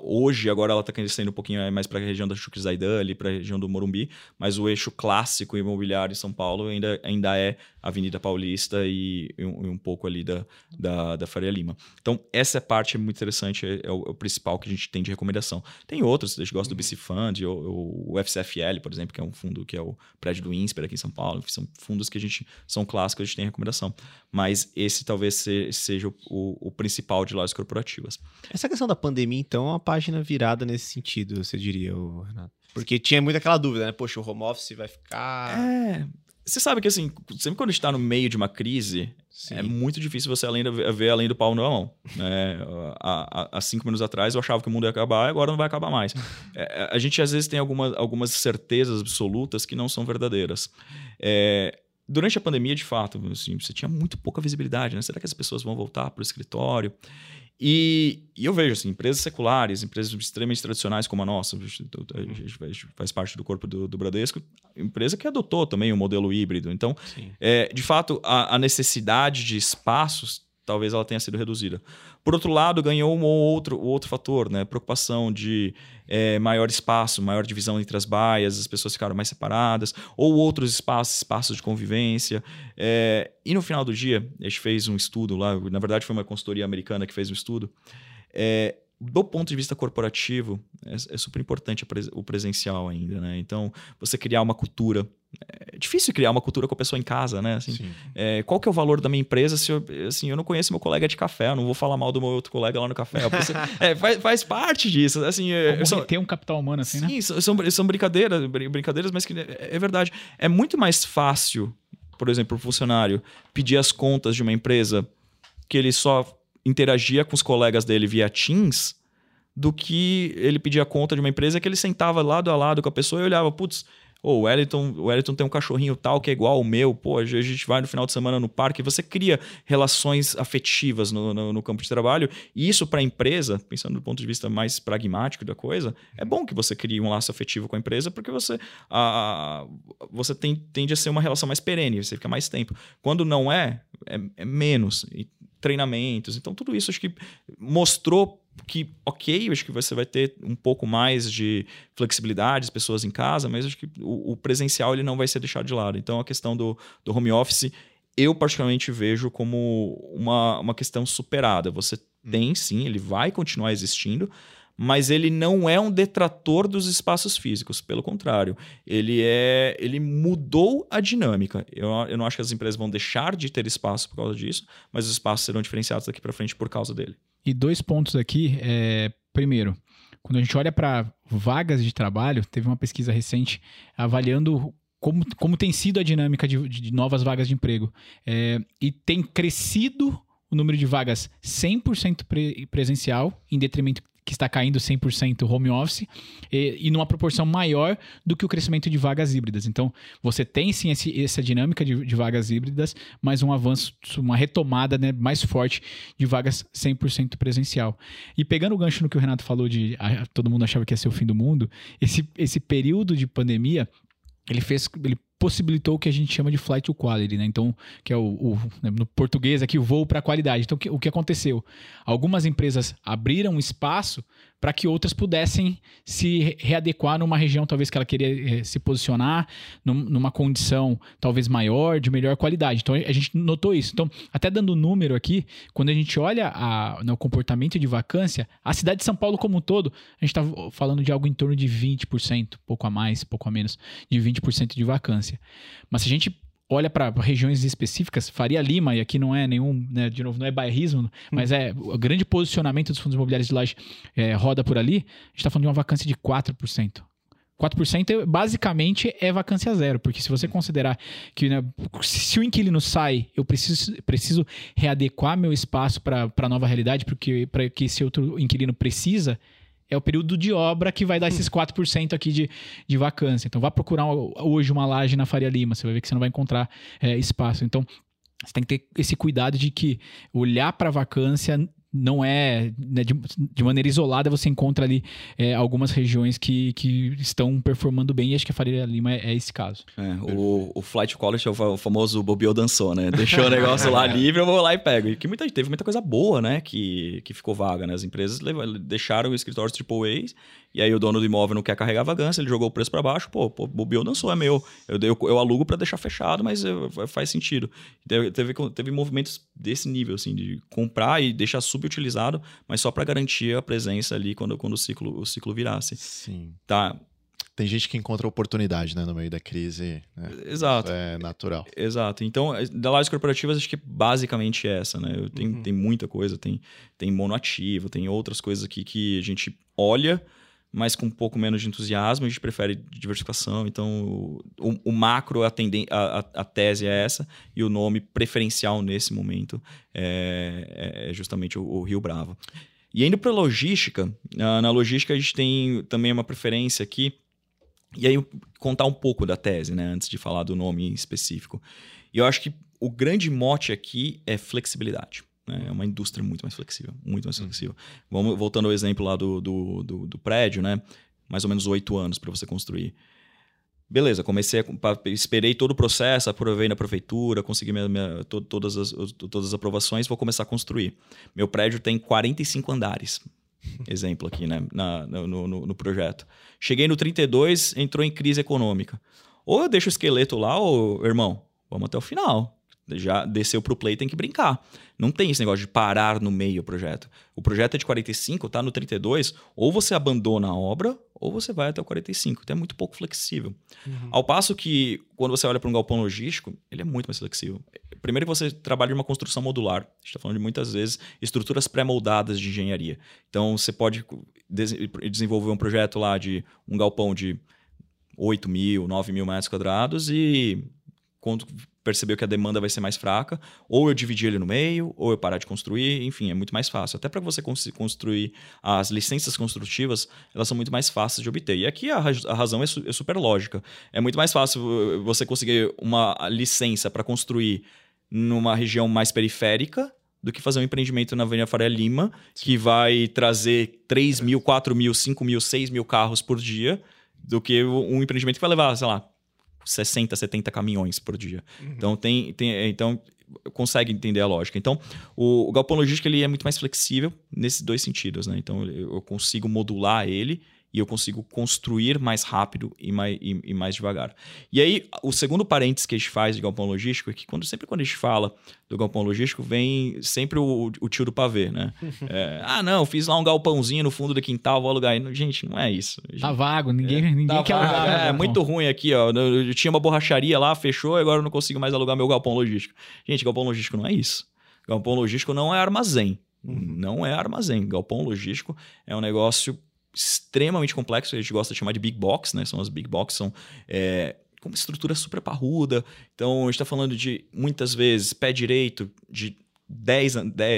hoje, agora ela está crescendo um pouquinho mais para a região da Chuquizaidan, ali para a região do Morumbi, mas o eixo clássico imobiliário em São Paulo ainda, ainda é Avenida Paulista e, e, um, e um, pouco ali da, da, da, Faria Lima. Então, essa parte é muito interessante, é, é, o, é, principal que a gente tem de recomendação. Tem outros, a gente gosta do BC Fund, o, o FCFL, por exemplo, que é um fundo que é o prédio do INSPER aqui em São Paulo, são fundos que a gente são clássicos, a gente tem recomendação. Mas esse talvez seja o, o, o principal de lojas corporativas. Essa questão da pandemia, então, é uma página virada nesse sentido, você diria, Renato? Porque tinha muito aquela dúvida, né? Poxa, o home office vai ficar. É, você sabe que, assim, sempre quando a gente tá no meio de uma crise, Sim. é muito difícil você além de, ver além do pau na mão. É, há, cinco minutos atrás eu achava que o mundo ia acabar e agora não vai acabar mais. É, a gente às vezes tem alguma, algumas certezas absolutas que não são verdadeiras. É, durante a pandemia, de fato, assim, você tinha muito pouca visibilidade. Né? Será que as pessoas vão voltar para o escritório? E, e, eu vejo assim, empresas seculares, empresas extremamente tradicionais como a nossa, a gente faz parte do corpo do, do Bradesco, empresa que adotou também o um modelo híbrido. Então, é, de fato, a, a necessidade de espaços talvez ela tenha sido reduzida. Por outro lado, ganhou um outro, outro fator, né? Preocupação de é, maior espaço, maior divisão entre as baias, as pessoas ficaram mais separadas, ou outros espaços, espaços de convivência. É, e no final do dia, a gente fez um estudo lá, na verdade foi uma consultoria americana que fez um estudo. É, do ponto de vista corporativo, é, é super importante o presencial ainda, né? Então, você criar uma cultura. É difícil criar uma cultura com a pessoa em casa, né? Assim, é, qual que é o valor da minha empresa se eu, assim, eu não conheço meu colega de café, eu não vou falar mal do meu outro colega lá no café. é, faz, faz, parte disso. Assim, é, são, ter um capital humano assim, sim, né? Sim, são, são brincadeiras, brincadeiras, mas que é, é verdade. É muito mais fácil, por exemplo, o funcionário pedir as contas de uma empresa que ele só interagia com os colegas dele via Teams do que ele pedia conta de uma empresa que ele sentava lado a lado com a pessoa e olhava, putz, oh, o Wellington, o Wellington tem um cachorrinho tal que é igual ao meu, pô, a gente vai no final de semana no parque, você cria relações afetivas no, no, no campo de trabalho, e isso para a empresa, pensando do ponto de vista mais pragmático da coisa, é bom que você crie um laço afetivo com a empresa, porque você, a, você tem, tende a ser uma relação mais perene, você fica mais tempo. Quando não é, é, é menos. E treinamentos. Então, tudo isso acho que mostrou que, ok, acho que você vai ter um pouco mais de flexibilidade, as pessoas em casa, mas acho que o, o, presencial ele não vai ser deixado de lado. Então, a questão do, do home office, eu particularmente vejo como uma, uma questão superada. Você hum. tem, sim, ele vai continuar existindo, mas ele não é um detrator dos espaços físicos, pelo contrário, ele é ele mudou a dinâmica. Eu, eu não acho que as empresas vão deixar de ter espaço por causa disso, mas os espaços serão diferenciados daqui para frente por causa dele. E dois pontos aqui. É, primeiro, quando a gente olha para vagas de trabalho, teve uma pesquisa recente avaliando como, como tem sido a dinâmica de, de novas vagas de emprego. É, e tem crescido o número de vagas 100% pre presencial, em detrimento que está caindo 100% home office e, e numa proporção maior do que o crescimento de vagas híbridas. Então, você tem sim esse, essa dinâmica de, de, vagas híbridas, mas um avanço, uma retomada né, mais forte de vagas 100% presencial. E pegando o gancho no que o Renato falou de todo mundo achava que ia ser o fim do mundo, esse, esse período de pandemia ele fez, ele possibilitou o que a gente chama de flight to quality, né? Então, que é o, o né, no português aqui o voo para qualidade. Então, o que, o que aconteceu? Algumas empresas abriram espaço para que outras pudessem se readequar numa região talvez que ela queria eh, se posicionar, num, numa condição talvez maior, de melhor qualidade. Então a gente notou isso. Então, até dando número aqui, quando a gente olha a, no comportamento de vacância, a cidade de São Paulo como um todo, a gente está falando de algo em torno de 20%, pouco a mais, pouco a menos, de 20% de vacância. Mas se a gente olha para regiões específicas, Faria Lima, e aqui não é nenhum, né, de novo, não é bairrismo, hum. mas é o grande posicionamento dos fundos imobiliários de laje é, roda por ali, a gente está falando de uma vacância de 4%. 4% é, basicamente é vacância zero, porque se você considerar que né, se o inquilino sai, eu preciso, preciso readequar meu espaço para a nova realidade, porque para que esse outro inquilino precisa, é o período de obra que vai dar esses 4% aqui de, de vacância. Então, vá procurar hoje uma laje na Faria Lima, você vai ver que você não vai encontrar é, espaço. Então, você tem que ter esse cuidado de que olhar para a vacância não é né, de, de, maneira isolada você encontra ali é, algumas regiões que, que estão performando bem e acho que a Faria Lima é, é esse caso. É, o, o Flight College é o famoso bobeou dançou, né? Deixou o negócio lá livre, eu vou lá e pego. E que muita, teve muita coisa boa, né? Que, que ficou vaga, né? As empresas deixaram o escritório AAA e aí o dono do imóvel não quer carregar a vagância, ele jogou o preço para baixo, pô, pô bobeou dançou, é meu. Eu, eu, eu alugo para deixar fechado, mas eu, faz sentido. Teve, teve, teve movimentos desse nível, assim, de comprar e deixar subutilizado, mas só para garantir a presença ali quando, quando o, ciclo, o ciclo virasse. Sim. Tá. Tem gente que encontra oportunidade, né, no meio da crise. Né? Exato. É natural. Exato. Então, da lajes corporativas, acho que é basicamente essa, né? Eu tenho, uhum. tem muita coisa, tem, tem monoativo, tem outras coisas aqui que a gente olha, mas com um pouco menos de entusiasmo, a gente prefere diversificação. Então, o, o macro, a, a, a, tese é essa, e o nome preferencial nesse momento é, é justamente o, o, Rio Bravo. E indo para logística, na logística a gente tem também uma preferência aqui, e aí contar um pouco da tese, né, antes de falar do nome específico. E eu acho que o grande mote aqui é flexibilidade. Né? É uma indústria muito mais flexível, muito mais uhum. flexível. Vamos, voltando ao exemplo lá do, do, do, do prédio, né? mais ou menos oito anos para você construir. Beleza, comecei, a, esperei todo o processo, aprovei na prefeitura, consegui minha, minha, to, todas, as, todas as aprovações, vou começar a construir. Meu prédio tem 45 andares, exemplo aqui, né, na, no, no, no, projeto. Cheguei no 32, entrou em crise econômica. Ou eu deixo o esqueleto lá, ou, irmão, vamos até o final já desceu para o play, tem que brincar. Não tem esse negócio de parar no meio o projeto. O projeto é de 45, está no 32, ou você abandona a obra, ou você vai até o 45. Então é muito pouco flexível. Uhum. Ao passo que, quando você olha para um galpão logístico, ele é muito mais flexível. Primeiro que você trabalha em uma construção modular. A gente está falando de muitas vezes estruturas pré-moldadas de engenharia. Então você pode desenvolver um projeto lá de um galpão de 8 mil, 9 mil metros quadrados e quando percebeu que a demanda vai ser mais fraca, ou eu dividir ele no meio, ou eu parar de construir, enfim, é muito mais fácil. Até para você construir as licenças construtivas, elas são muito mais fáceis de obter. E aqui a, razão é, é, super lógica. É muito mais fácil uh, você conseguir uma licença para construir numa região mais periférica do que fazer um empreendimento na Avenida Faria Lima, que vai trazer 3 mil, 4 mil, 5 mil, 6 mil carros por dia, do que um empreendimento que vai levar, sei lá, 60, 70 caminhões por dia. Uhum. Então tem, tem então consegue entender a lógica. Então, o, o galpão logístico ele é muito mais flexível nesses dois sentidos, né? Então, eu consigo modular ele e eu consigo construir mais rápido e mais, e, e, mais devagar. E aí, o segundo parênteses que a gente faz de galpão logístico é que quando, sempre quando a gente fala do galpão logístico, vem sempre o, o tio do pavê, né? É, ah, não, fiz lá um galpãozinho no fundo do quintal, vou alugar. Gente, não é isso. Gente, tá vago, ninguém, é, ninguém tá quer vago, alugar. É, muito ruim aqui, ó. Eu tinha uma borracharia lá, fechou, agora eu não consigo mais alugar meu galpão logístico. Gente, galpão logístico não é isso. Galpão logístico não é armazém. Uhum. Não é armazém. Galpão logístico é um negócio extremamente complexo, a gente gosta de chamar de big box, né? São as big box, são é, com uma estrutura super parruda. Então, a gente está falando de, muitas vezes, pé direito de 10,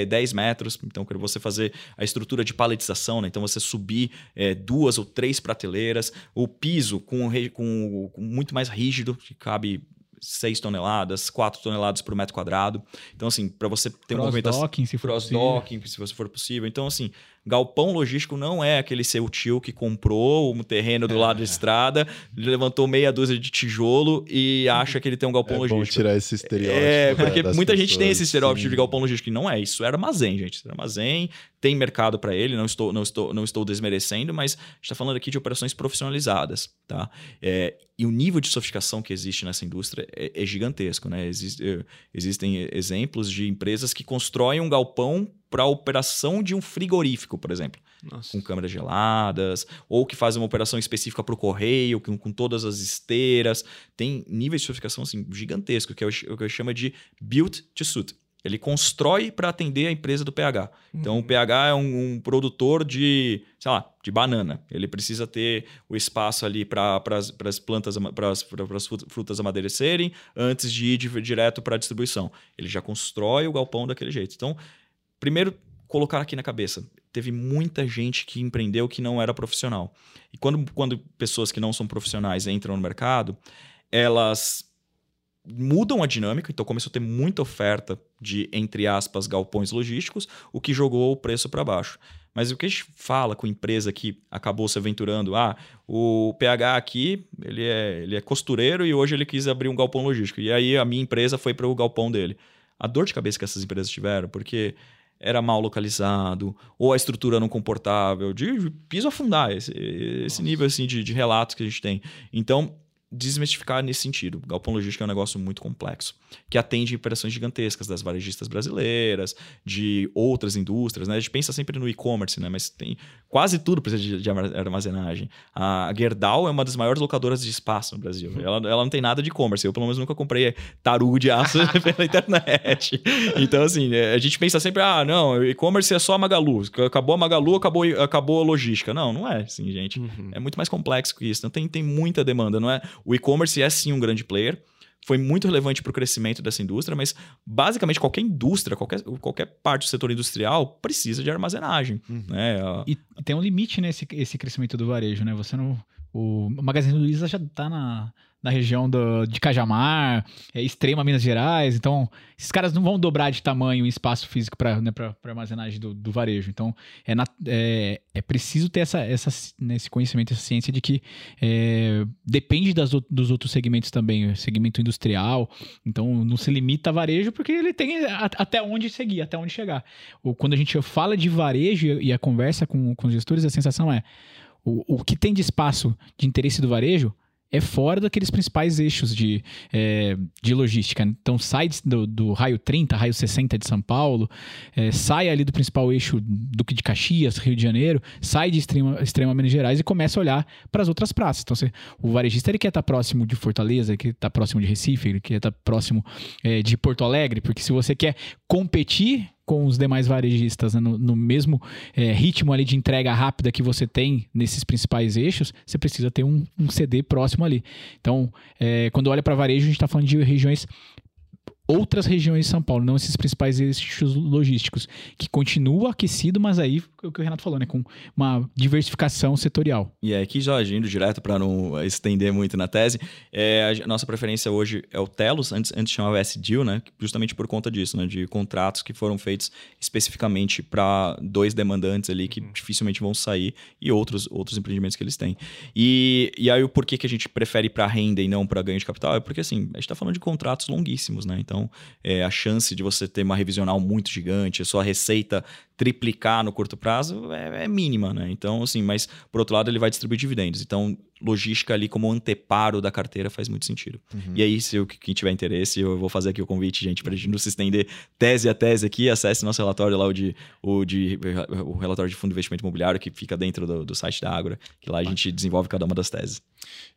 10, metros. Então, quando você fazer a estrutura de paletização, né? então você subir é, duas ou três prateleiras, o piso com, com, com muito mais rígido, que cabe 6 toneladas, 4 toneladas por metro quadrado. Então, assim, para você ter uma movimentação. Cross-docking, se for cross-docking, se você for possível. Então, assim, galpão logístico não é aquele seu tio que comprou um terreno do é. lado da estrada, levantou meia dúzia de tijolo e acha que ele tem um galpão é logístico. Bom tirar esse estereótipo. É, porque muita pessoas, gente tem esse estereótipo sim. de galpão logístico. E não é, isso é armazém, gente. Isso é armazém, tem mercado para ele, não estou, não, estou, não estou desmerecendo, mas a gente está falando aqui de operações profissionalizadas. Tá? É, e o nível de sofisticação que existe nessa indústria é, é gigantesco. Né? Existe, é, existem exemplos de empresas que constroem um galpão para a operação de um frigorífico, por exemplo. Nossa. Com câmeras geladas, ou que fazem uma operação específica para o correio, com, com, todas as esteiras. Tem níveis de sofisticação assim, gigantescos, que é o, que eu chamo de built to suit. Ele constrói para atender a empresa do PH. Então, o PH é um, um, produtor de, sei lá, de banana. Ele precisa ter o espaço ali para as plantas, para as frutas amadurecerem antes de ir de, direto para a distribuição. Ele já constrói o galpão daquele jeito. Então, primeiro, colocar aqui na cabeça. Teve muita gente que empreendeu que não era profissional. E quando, quando pessoas que não são profissionais entram no mercado, elas mudam a dinâmica, então começou a ter muita oferta de, entre aspas, galpões logísticos, o que jogou o preço para baixo. Mas o que a gente fala com empresa que acabou se aventurando, ah, o PH aqui, ele é, ele é costureiro e hoje ele quis abrir um galpão logístico. E aí a minha empresa foi para o galpão dele. A dor de cabeça que essas empresas tiveram, porque era mal localizado, ou a estrutura não comportável, de piso afundar, esse, esse nível assim de, de relatos que a gente tem. Então, desmistificar nesse sentido. Galpão logístico é um negócio muito complexo, que atende operações gigantescas das varejistas brasileiras, de outras indústrias, né? A gente pensa sempre no e-commerce, né? Mas tem quase tudo precisa de, de, armazenagem. A Gerdau é uma das maiores locadoras de espaço no Brasil. Uhum. Ela, ela não tem nada de e-commerce. Eu, pelo menos, nunca comprei tarugo de aço pela internet. Então, assim, é, a gente pensa sempre, ah, não, e-commerce é só a Magalu. Acabou a Magalu, acabou, acabou a logística. Não, não é assim, gente. Uhum. É muito mais complexo que isso. Então, tem, tem muita demanda, não é? O e-commerce é sim um grande player, foi muito relevante para o crescimento dessa indústria, mas basicamente qualquer indústria, qualquer, qualquer parte do setor industrial precisa de armazenagem. Uhum. Né? E, e, tem um limite nesse esse crescimento do varejo, né? Você não. O Magazine Luiza já está na na região do, de Cajamar, é, extrema Minas Gerais. Então, esses caras não vão dobrar de tamanho o espaço físico para né, armazenagem do, do, varejo. Então, é, na, é, é, preciso ter essa, essa, né, esse conhecimento, essa ciência de que é, depende das, dos outros segmentos também, segmento industrial. Então, não se limita a varejo porque ele tem a, até onde seguir, até onde chegar. Ou, quando a gente fala de varejo e, e a conversa com, com os gestores, a sensação é o, o que tem de espaço de interesse do varejo é fora daqueles principais eixos de, é, de logística. Então sai do, do, raio 30, raio 60 de São Paulo, é, sai ali do principal eixo Duque de Caxias, Rio de Janeiro, sai de extrema, extrema Minas Gerais e começa a olhar para as outras praças. Então você, o varejista ele quer estar próximo de Fortaleza, ele quer estar próximo de Recife, ele quer estar próximo é, de Porto Alegre, porque se você quer competir com os demais varejistas né? no, no, mesmo é, ritmo ali de entrega rápida que você tem nesses principais eixos, você precisa ter um, um CD próximo ali. Então, é, quando olha para varejo, a gente está falando de regiões outras regiões de São Paulo, não esses principais eixos logísticos, que continua aquecido, mas aí é o que o Renato falou, né, com uma diversificação setorial. E é aqui já indo direto para não estender muito na tese, é, a nossa preferência hoje é o Telos, antes, antes chamava S-Deal, né, justamente por conta disso, né, de contratos que foram feitos especificamente para dois demandantes ali que uhum. dificilmente vão sair e outros, outros empreendimentos que eles têm. E, e aí o porquê que a gente prefere para renda e não para ganho de capital é porque assim, a gente está falando de contratos longuíssimos, né, então é, a chance de você ter uma revisional muito gigante, a sua receita triplicar no curto prazo é, é, mínima, né? Então, assim, mas por outro lado, ele vai distribuir dividendos. Então, logística ali como anteparo da carteira faz muito sentido. Uhum. E aí, se eu, quem tiver interesse, eu vou fazer aqui o convite, gente, para a gente não se estender tese a tese aqui, acesse nosso relatório lá, o, de, o, de, o relatório de fundo de investimento imobiliário, que fica dentro do, do site da Ágora, que lá a gente desenvolve cada uma das teses.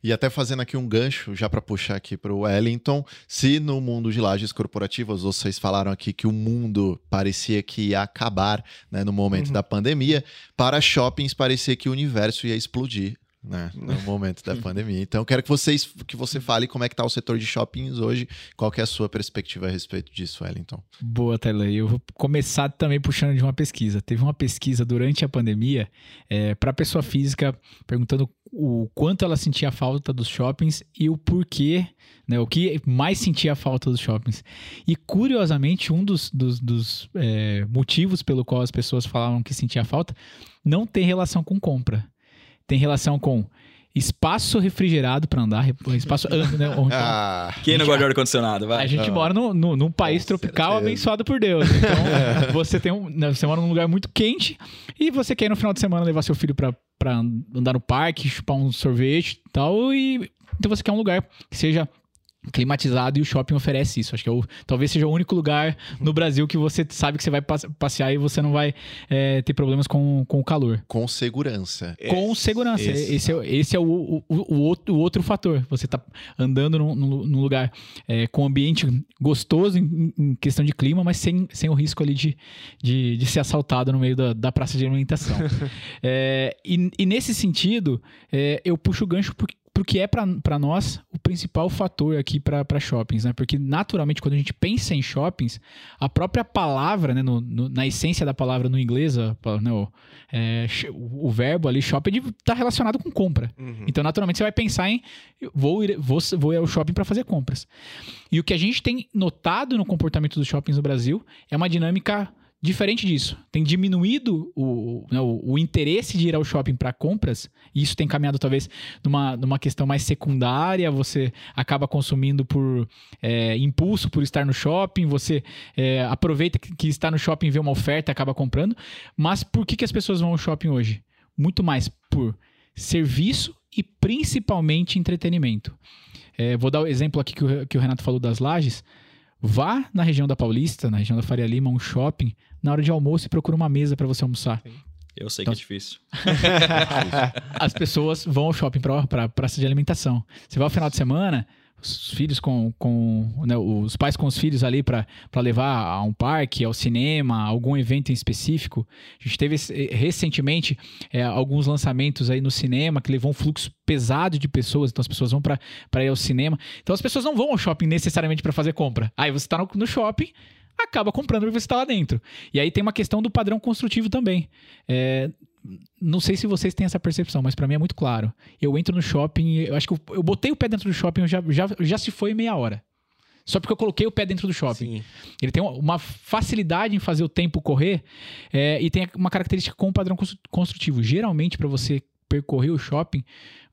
E até fazendo aqui um gancho, já para puxar aqui para o Wellington, se no mundo de lajes corporativas vocês falaram aqui que o mundo parecia que ia acabar né, no momento uhum. da pandemia, para shoppings parecia que o universo ia explodir. Né, no momento da pandemia. Então, quero que vocês que você fale como é que está o setor de shoppings hoje, qual é a sua perspectiva a respeito disso, Wellington. Boa, Taylor. Eu vou começar também puxando de uma pesquisa. Teve uma pesquisa durante a pandemia é, para pessoa física perguntando o quanto ela sentia falta dos shoppings e o porquê, né, o que mais sentia falta dos shoppings. E curiosamente, um dos, dos, dos é, motivos pelo qual as pessoas falavam que sentia falta não tem relação com compra. Tem relação com espaço refrigerado para andar, espaço né? então, ah, quem não gosta de ar-condicionado? A gente mora no, no, num país Com tropical certeza. abençoado por Deus. Então, você tem um, né, você mora num lugar muito quente e você quer no final de semana levar seu filho para andar no parque, chupar um sorvete e tal, e então você quer um lugar que seja climatizado e o shopping oferece isso. Acho que é o, talvez seja o único lugar no Brasil que você sabe que você vai passear e você não vai é, ter problemas com, com o calor. Com segurança. Com segurança. Esse, esse é, esse é o, o, o, outro, o outro fator. Você está andando num, num lugar é, com ambiente gostoso em, em, questão de clima, mas sem, sem o risco ali de, de, de ser assaltado no meio da, da praça de alimentação. é, e, e, nesse sentido, é, eu puxo o gancho porque porque é para nós o principal fator aqui para shoppings, né? Porque naturalmente quando a gente pensa em shoppings, a própria palavra, né, no, no, na essência da palavra no inglês, né, o, é, o, verbo ali shopping está relacionado com compra. Uhum. Então naturalmente você vai pensar em vou ir, vou, vou ao shopping para fazer compras. E o que a gente tem notado no comportamento dos shoppings no Brasil é uma dinâmica Diferente disso, tem diminuído o, né, o, o, interesse de ir ao shopping para compras, e isso tem caminhado talvez numa, numa questão mais secundária, você acaba consumindo por é, impulso, por estar no shopping, você é, aproveita que, que, está no shopping, vê uma oferta acaba comprando. Mas por que, que as pessoas vão ao shopping hoje? Muito mais por serviço e principalmente entretenimento. É, vou dar o exemplo aqui que o, que o Renato falou das lajes. Vá na região da Paulista, na região da Faria Lima, um shopping, na hora de almoço e procura uma mesa para você almoçar. Eu sei então, que é difícil. As pessoas vão ao shopping para praça de alimentação. Você vai ao final de semana, os filhos com, com né, os pais com os filhos ali para levar a um parque, ao cinema, algum evento em específico. A gente teve recentemente é, alguns lançamentos aí no cinema que levou um fluxo pesado de pessoas, então as pessoas vão para ir ao cinema. Então as pessoas não vão ao shopping necessariamente para fazer compra. Aí você está no, no shopping, acaba comprando porque você está lá dentro. E aí tem uma questão do padrão construtivo também. É, não sei se vocês têm essa percepção, mas para mim é muito claro. Eu entro no shopping, eu acho que eu, eu botei o pé dentro do shopping, já, já, já se foi meia hora. Só porque eu coloquei o pé dentro do shopping. Sim. Ele tem uma facilidade em fazer o tempo correr é, e tem uma característica com o padrão construtivo. Geralmente, para você percorrer o shopping,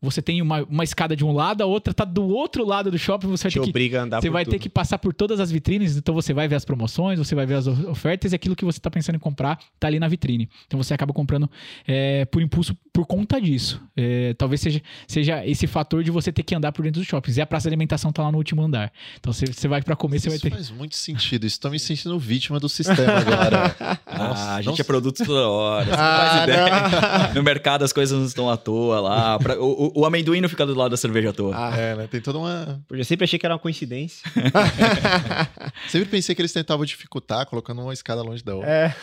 você tem uma, uma escada de um lado, a outra tá do outro lado do shopping, você vai Te ter obriga que, a andar você vai tudo. ter que passar por todas as vitrines, então você vai ver as promoções, você vai ver as ofertas e aquilo que você está pensando em comprar tá ali na vitrine. Então você acaba comprando é, por impulso por conta disso. É, talvez seja, seja esse fator de você ter que andar por dentro dos shoppings. E a praça de alimentação tá lá no último andar. Então você, você vai para comer, isso você vai ter. faz muito sentido. Isso tá me sentindo vítima do sistema agora. Nossa, ah, a gente é produto toda hora. Você ah, não faz ideia. No mercado as coisas não estão à toa lá. O, o, o amendoim não fica do lado da cerveja à toa. Ah, é, né? Tem toda uma. Eu sempre achei que era uma coincidência. sempre pensei que eles tentavam dificultar, colocando uma escada longe da outra. É.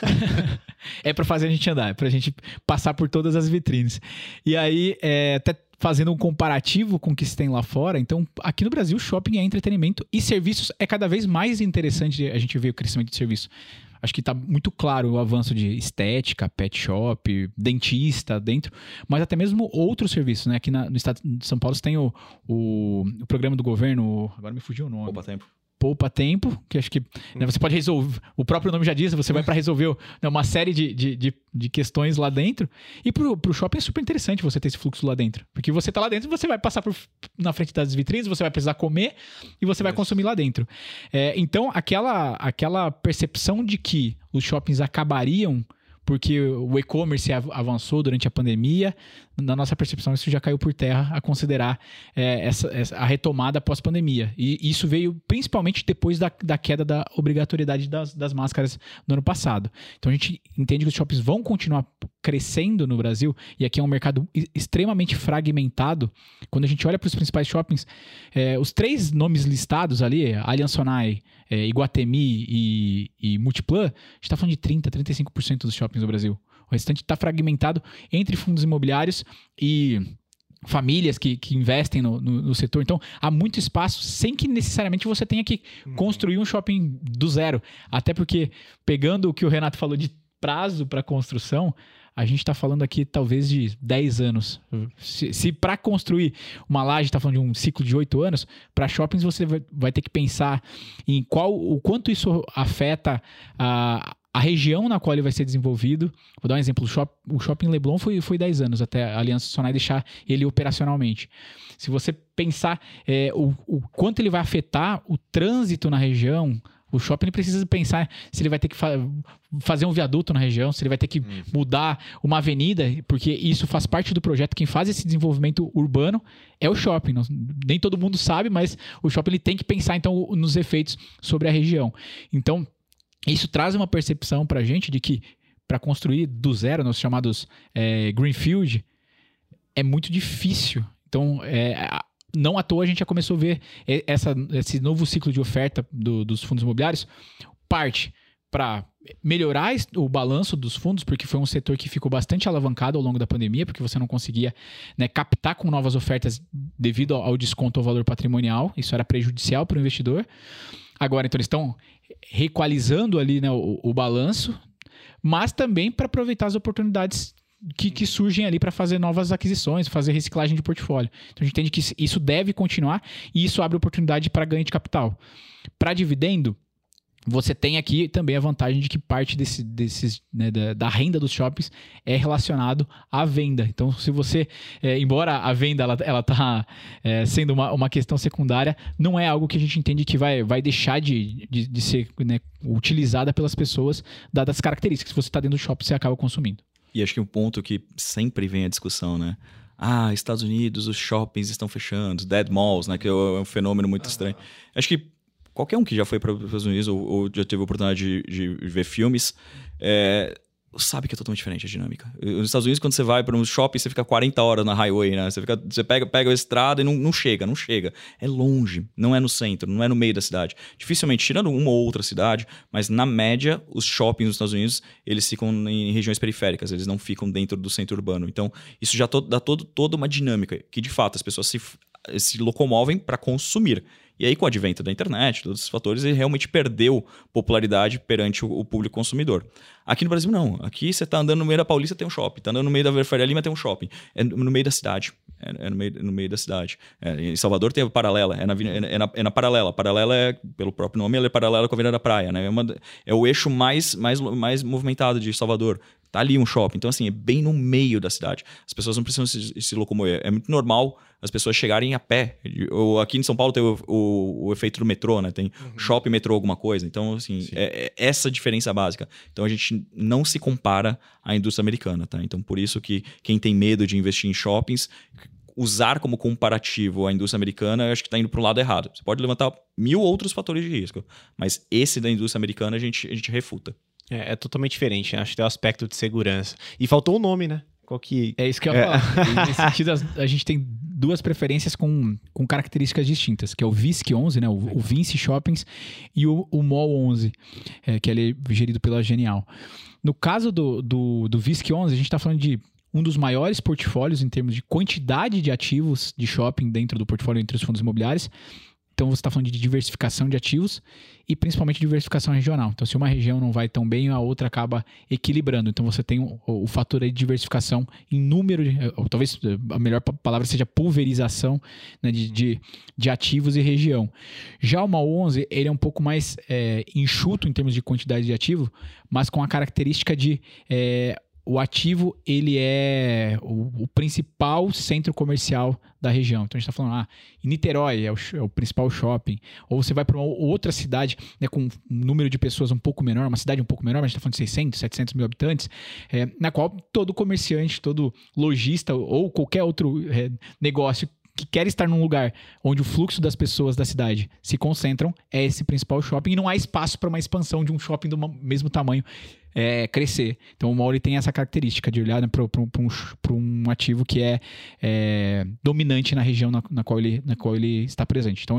é pra fazer a gente andar, é pra gente passar por todas as vitrines. E aí, é, até fazendo um comparativo com o que se tem lá fora. Então, aqui no Brasil, shopping é entretenimento e serviços é cada vez mais interessante a gente ver o crescimento de serviço. Acho que está muito claro o avanço de estética, pet shop, dentista dentro, mas até mesmo outros serviços, né? Aqui na, no estado de São Paulo você tem o, o, o programa do governo, agora me fugiu o nome. Poupa tempo poupa tempo, que acho que né, você pode resolver, o próprio nome já diz, você vai para resolver né, uma série de, de, de, de, questões lá dentro. E pro, pro shopping é super interessante você ter esse fluxo lá dentro. Porque você tá lá dentro, você vai passar por, na frente das vitrines, você vai precisar comer e você vai consumir lá dentro. É, então, aquela, aquela percepção de que os shoppings acabariam porque o e-commerce avançou durante a pandemia. Na nossa percepção, isso já caiu por terra a considerar é, essa, essa, a retomada pós-pandemia. E isso veio principalmente depois da, da queda da obrigatoriedade das, das máscaras no ano passado. Então a gente entende que os shoppings vão continuar crescendo no Brasil, e aqui é um mercado extremamente fragmentado. Quando a gente olha para os principais shoppings, é, os três nomes listados ali, Allianz é, Iguatemi e, e Multiplan, a gente está falando de 30%, 35% dos shoppings do Brasil. O restante está fragmentado entre fundos imobiliários e famílias que, que investem no, no, no, setor. Então, há muito espaço sem que necessariamente você tenha que uhum. construir um shopping do zero. Até porque, pegando o que o Renato falou de prazo para construção, a gente está falando aqui talvez de 10 anos. Se, se para construir uma laje está falando de um ciclo de 8 anos, para shoppings você vai, vai, ter que pensar em qual o quanto isso afeta a, a região na qual ele vai ser desenvolvido. Vou dar um exemplo: o, shop, o Shopping Leblon foi, foi 10 anos até a Aliança Sonai deixar ele operacionalmente. Se você pensar é, o, o quanto ele vai afetar o trânsito na região, O shopping precisa pensar se ele vai ter que fa fazer um viaduto na região, se ele vai ter que Hum. mudar uma avenida, porque isso faz parte do projeto. Quem faz esse desenvolvimento urbano é o shopping. Não- nem todo mundo sabe, mas o shopping ele tem que pensar então nos efeitos sobre a região. Então, isso traz uma percepção para a gente de que para construir do zero, nos chamados é, greenfield, é muito difícil. Então, é, não à toa a gente já começou a ver essa, esse novo ciclo de oferta do- dos fundos imobiliários parte para melhorar o balanço dos fundos, porque foi um setor que ficou bastante alavancado ao longo da pandemia, porque você não conseguia né, captar com novas ofertas devido ao desconto ao valor patrimonial. Isso era prejudicial para o investidor. Agora, então, eles estão reequalizando ali né, o, o balanço, mas também para aproveitar as oportunidades que, que surgem ali para fazer novas aquisições, fazer reciclagem de portfólio. Então a gente entende que isso deve continuar e isso abre oportunidade para ganho de capital. Para dividendo, você tem aqui também a vantagem de que parte desse, desses, né, da, da renda dos shoppings é relacionado à venda. Então, se você, é, embora a venda ela, ela tá é, sendo uma, uma questão secundária, não é algo que a gente entende que vai, vai deixar de, de, de ser né, utilizada pelas pessoas, dadas as características. Se você está dentro do shopping, você acaba consumindo. E acho que um ponto que sempre vem a discussão, né? Ah, Estados Unidos, os shoppings estão fechando, dead malls, né? Que é um fenômeno muito estranho. Acho que qualquer um que já foi para os Estados Unidos ou, ou já teve a oportunidade de, de ver filmes, é, sabe que é totalmente diferente a dinâmica. Nos Estados Unidos, quando você vai para um shopping, você fica 40 horas na highway, né? Você, fica, você pega, pega a estrada e não, não chega, não chega. É longe, não é no centro, não é no meio da cidade. Dificilmente, tirando uma ou outra cidade, mas na média, os shoppings nos Estados Unidos, eles ficam em regiões periféricas, eles não ficam dentro do centro urbano. Então, isso já to- dá todo, toda uma dinâmica, que de fato as pessoas se, se locomovem para consumir. E aí, com o advento da internet, todos esses fatores, ele realmente perdeu popularidade perante o, o público consumidor. Aqui no Brasil, não. Aqui você tá andando no meio da Paulista, tem um shopping. Tá andando no meio da Faria Lima, tem um shopping. É no meio da cidade. É, é no, meio, no meio da cidade. É, em Salvador tem a Paralela. É na, aveni- é na, é na Paralela. Paralela é, pelo próprio nome, ela é paralela com a Avenida da Praia. Né? É, uma, é o eixo mais, mais, mais movimentado de Salvador. Tá ali um shopping. Então, assim, é bem no meio da cidade. As pessoas não precisam se, se locomover. É muito normal as pessoas chegarem a pé. Ou aqui em São Paulo tem o, o- o efeito do metrô, né? Tem shopping, metrô, alguma coisa. Então, assim, é, é essa a diferença básica. Então, a gente não se compara à indústria americana, tá? Então, por isso que quem tem medo de investir em shoppings, usar como comparativo a indústria americana, eu acho que está indo para o lado errado. Você pode levantar mil outros fatores de risco, mas esse da indústria americana a gente, a gente refuta. É, é totalmente diferente, né? Acho que tem o aspecto de segurança. E faltou o nome, né? Qual que. É isso que eu ia falar. E Nesse sentido, a gente tem duas preferências com, com características distintas, que é o VISC 11, né, o, o Vinci Shoppings, e o, o Mall 11, é, que ele é gerido pela Genial. No caso do, do, do VISC 11, a gente está falando de um dos maiores portfólios em termos de quantidade de ativos de shopping dentro do portfólio entre os fundos imobiliários. Então você está falando de diversificação de ativos e principalmente diversificação regional. Então, se uma região não vai tão bem, a outra acaba equilibrando. Então, você tem o, o fator de diversificação em número, de, ou talvez a melhor pa- palavra seja pulverização né, de, de, de ativos e região. Já o MAL 11, ele é um pouco mais eh, enxuto em termos de quantidade de ativo, mas com a característica de eh, o ativo ele é o, o principal centro comercial da região. Então a gente está falando, ah, em Niterói é o, é o principal shopping, ou você vai para outra cidade né, com um número de pessoas um pouco menor, uma cidade um pouco menor, mas a gente está falando de 600, 700 mil habitantes, é, na qual todo comerciante, todo lojista ou qualquer outro é, negócio que quer estar num lugar onde o fluxo das pessoas da cidade se concentram é esse principal shopping e não há espaço para uma expansão de um shopping do mesmo tamanho é, crescer. Então o ele tem essa característica de olhar né, para um, um ativo que é, é, dominante na região na, na qual ele, na qual ele está presente. Então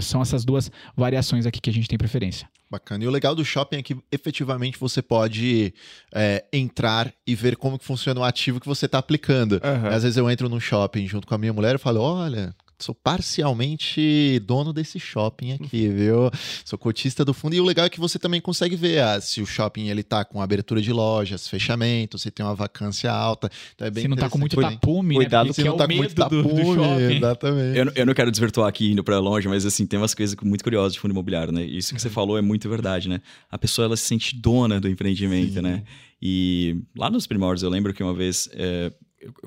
são essas duas variações aqui que a gente tem preferência. Bacana. E o legal do shopping é que efetivamente você pode é, entrar e ver como que funciona o ativo que você está aplicando. Aham. Às vezes eu entro num shopping junto com a minha mulher e falo: olha. Sou parcialmente dono desse shopping aqui, viu? Sou cotista do fundo. E o legal é que você também consegue ver ah, se o shopping ele tá com abertura de lojas, fechamento, se tem uma vacância alta. Então é bem Se não está com muito tapume, Cuidado né? Se Porque não é tá o com muito medo do, do tapume, shopping. exatamente. Eu, não- eu não quero desvirtuar aqui indo para longe, mas assim, tem umas coisas muito curiosas de fundo imobiliário, né? Isso que você falou é muito verdade, né? A pessoa ela se sente dona do empreendimento, Sim. né? E lá nos primórdios, eu lembro que uma vez, é,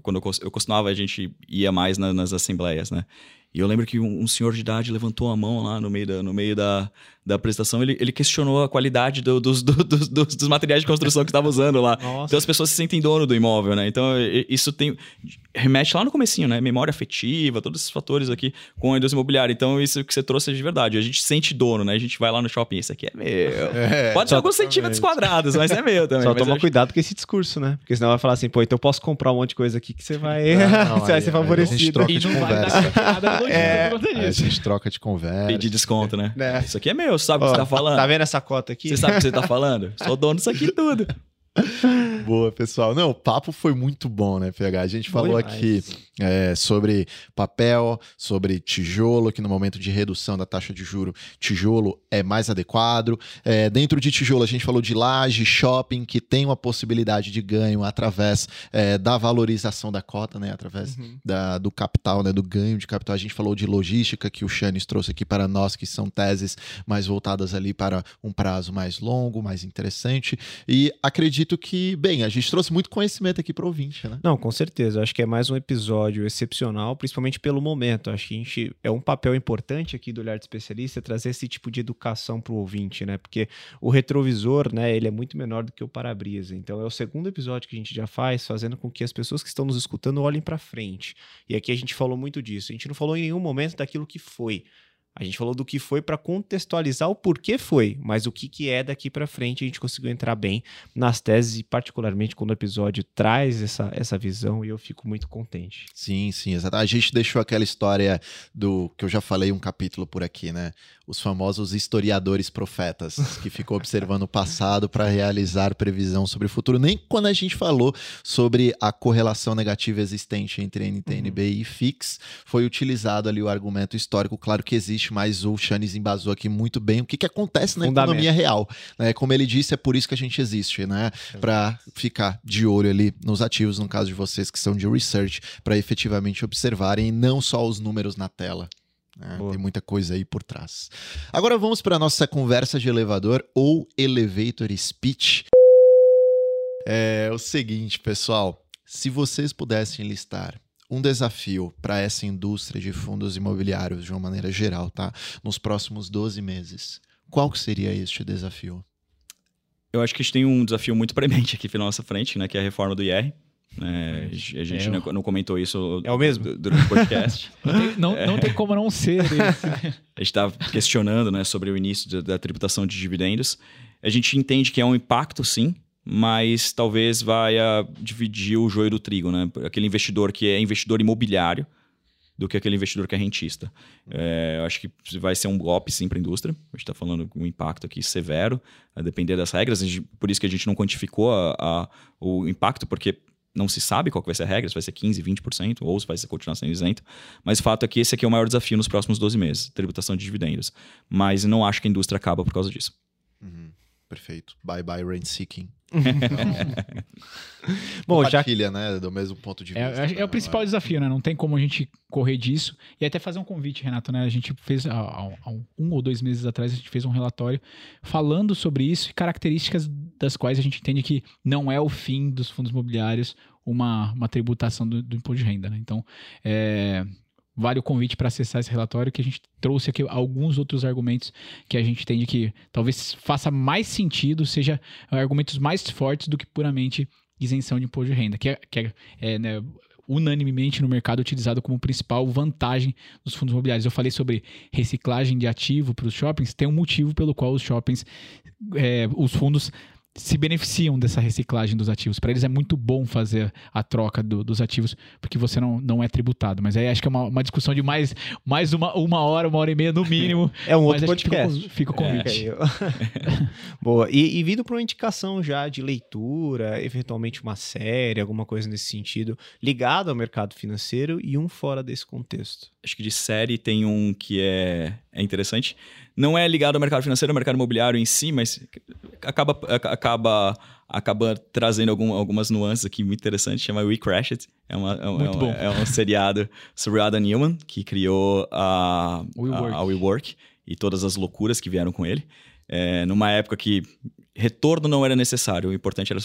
quando eu, eu costumava, a gente ia mais na- nas assembleias, né? E eu lembro que um, um senhor de idade levantou a mão lá no meio da, no meio da, da apresentação, ele, ele questionou a qualidade do- dos, do- dos, dos, dos materiais de construção que estava usando lá. Nossa. Então as pessoas se sentem dono do imóvel, né? Então isso tem remete lá no comecinho, né? Memória afetiva, todos esses fatores aqui com a indústria imobiliária. Então isso que você trouxe é de verdade. A gente se sente dono, né? A gente vai lá no shopping, esse aqui é meu. É, Pode ter alguns centímetros quadrados, mas é meu também. Só mas toma cuidado com esse discurso, né? Porque senão vai falar assim, pô, então eu posso comprar um monte de coisa aqui que você vai, Não, não, você vai aí- ser aí a gente favorecido. troca E de não vai conversa. dar É. por conta Aí a disso. gente troca de conversa. Pedir desconto, né? É. Isso aqui é meu, sabe o que você tá falando? Tá vendo essa cota aqui? Você sabe o que você tá falando? Sou dono disso aqui tudo. Boa, pessoal. Não, o papo foi muito bom, né, PH? A gente falou aqui é, sobre papel, sobre tijolo, que no momento de redução da taxa de juro, tijolo é mais adequado. É, dentro de tijolo, a gente falou de laje, shopping, que tem uma possibilidade de ganho através é, da valorização da cota, né? Através Uhum. da- do capital, né? Do ganho de capital. A gente falou de logística, que o Chanes trouxe aqui para nós, que são teses mais voltadas ali para um prazo mais longo, mais interessante. E acredito que, bem, a gente trouxe muito conhecimento aqui para o ouvinte, né? Não, com certeza. Acho que é mais um episódio excepcional, principalmente pelo momento. Acho que a gente é um papel importante aqui do Olhar de Especialista trazer esse tipo de educação para o ouvinte, né? Porque o retrovisor, né, ele é muito menor do que o para-brisa. Então é o segundo episódio que a gente já faz, fazendo com que as pessoas que estão nos escutando olhem para frente. E aqui a gente falou muito disso. A gente não falou em nenhum momento daquilo que foi. A gente falou do que foi para contextualizar o porquê foi, mas o que, que é daqui para frente a gente conseguiu entrar bem nas teses e particularmente quando o episódio traz essa, essa visão e eu fico muito contente. Sim, sim, exato. A gente deixou aquela história do que eu já falei um capítulo por aqui, né? Os famosos historiadores profetas, que ficou observando o passado para realizar previsão sobre o futuro. Nem quando a gente falou sobre a correlação negativa existente entre NTNB e FIX, foi utilizado ali o argumento histórico. Claro que existe, mas o Chanes embasou aqui muito bem o que, que acontece na Fundamento. economia real. Né? Como ele disse, é por isso que a gente existe, né? Para ficar de olho ali nos ativos, no caso de vocês que são de research, para efetivamente observarem não só os números na tela. Né? Tem muita coisa aí por trás. Agora vamos para nossa conversa de elevador ou elevator speech. É o seguinte, pessoal. Se vocês pudessem listar um desafio para essa indústria de fundos imobiliários de uma maneira geral, tá? Nos próximos 12 meses, qual que seria este desafio? Eu acho que a gente tem um desafio muito premente aqui pela nossa frente, né? Que é a reforma do IR. É, a gente É, não, não comentou isso É o mesmo? du- durante o podcast. Não tem, não, não tem como não ser a gente está questionando né, sobre o início da, da tributação de dividendos. A gente entende que é um impacto, sim, mas talvez vai dividir o joio do trigo, né? Aquele investidor que é investidor imobiliário do que aquele investidor que é rentista. É, eu acho que vai ser um golpe, sim, para a indústria. A gente está falando um impacto aqui severo, a depender das regras. A gente- por isso que a gente não quantificou a- a- o impacto, porque não se sabe qual vai ser a regra, se vai ser 15%, 20%, ou se vai continuar sendo isento. Mas o fato é que esse aqui é o maior desafio nos próximos 12 meses, tributação de dividendos. Mas não acho que a indústria acaba por causa disso. Perfeito. Bye bye rent seeking. Bom, já Compartilha, né? Do mesmo ponto de É, vista. é- é né? o principal desafio, né? Não tem como a gente correr disso. E até fazer um convite, Renato, né? A gente fez há, há- há um ou dois meses atrás, a gente fez um relatório falando sobre isso e características das quais a gente entende que não é o fim dos fundos imobiliários uma, uma tributação do, do imposto de renda, né? Então, é, vale o convite para acessar esse relatório que a gente trouxe aqui alguns outros argumentos que a gente entende que talvez faça mais sentido, seja argumentos mais fortes do que puramente isenção de imposto de renda, que é, que é, é, né, unanimemente no mercado utilizado como principal vantagem dos fundos imobiliários. Eu falei sobre reciclagem de ativo para os shoppings, tem um motivo pelo qual os shoppings, é, os fundos se beneficiam dessa reciclagem dos ativos. Para eles é muito bom fazer a troca do- dos ativos, porque você não, não é tributado. Mas aí acho que é uma, uma discussão de mais, mais uma, uma hora, uma hora e meia no mínimo. é um outro podcast. Fica o convite. Aí. Boa. E, e vindo para uma indicação já de leitura, eventualmente uma série, alguma coisa nesse sentido, ligado ao mercado financeiro e um fora desse contexto. Acho que de série tem um que é, é interessante. Não é ligado ao mercado financeiro, ao mercado imobiliário em si, mas acaba, acaba, acaba trazendo algum- algumas nuances aqui muito interessantes. Chama We Crashed. É, uma, é, um- Muito é bom. é um seriado sobre Adam Newman, que criou a, WeWork. a, a WeWork e todas as loucuras que vieram com ele. É, numa época que retorno não era necessário, o importante era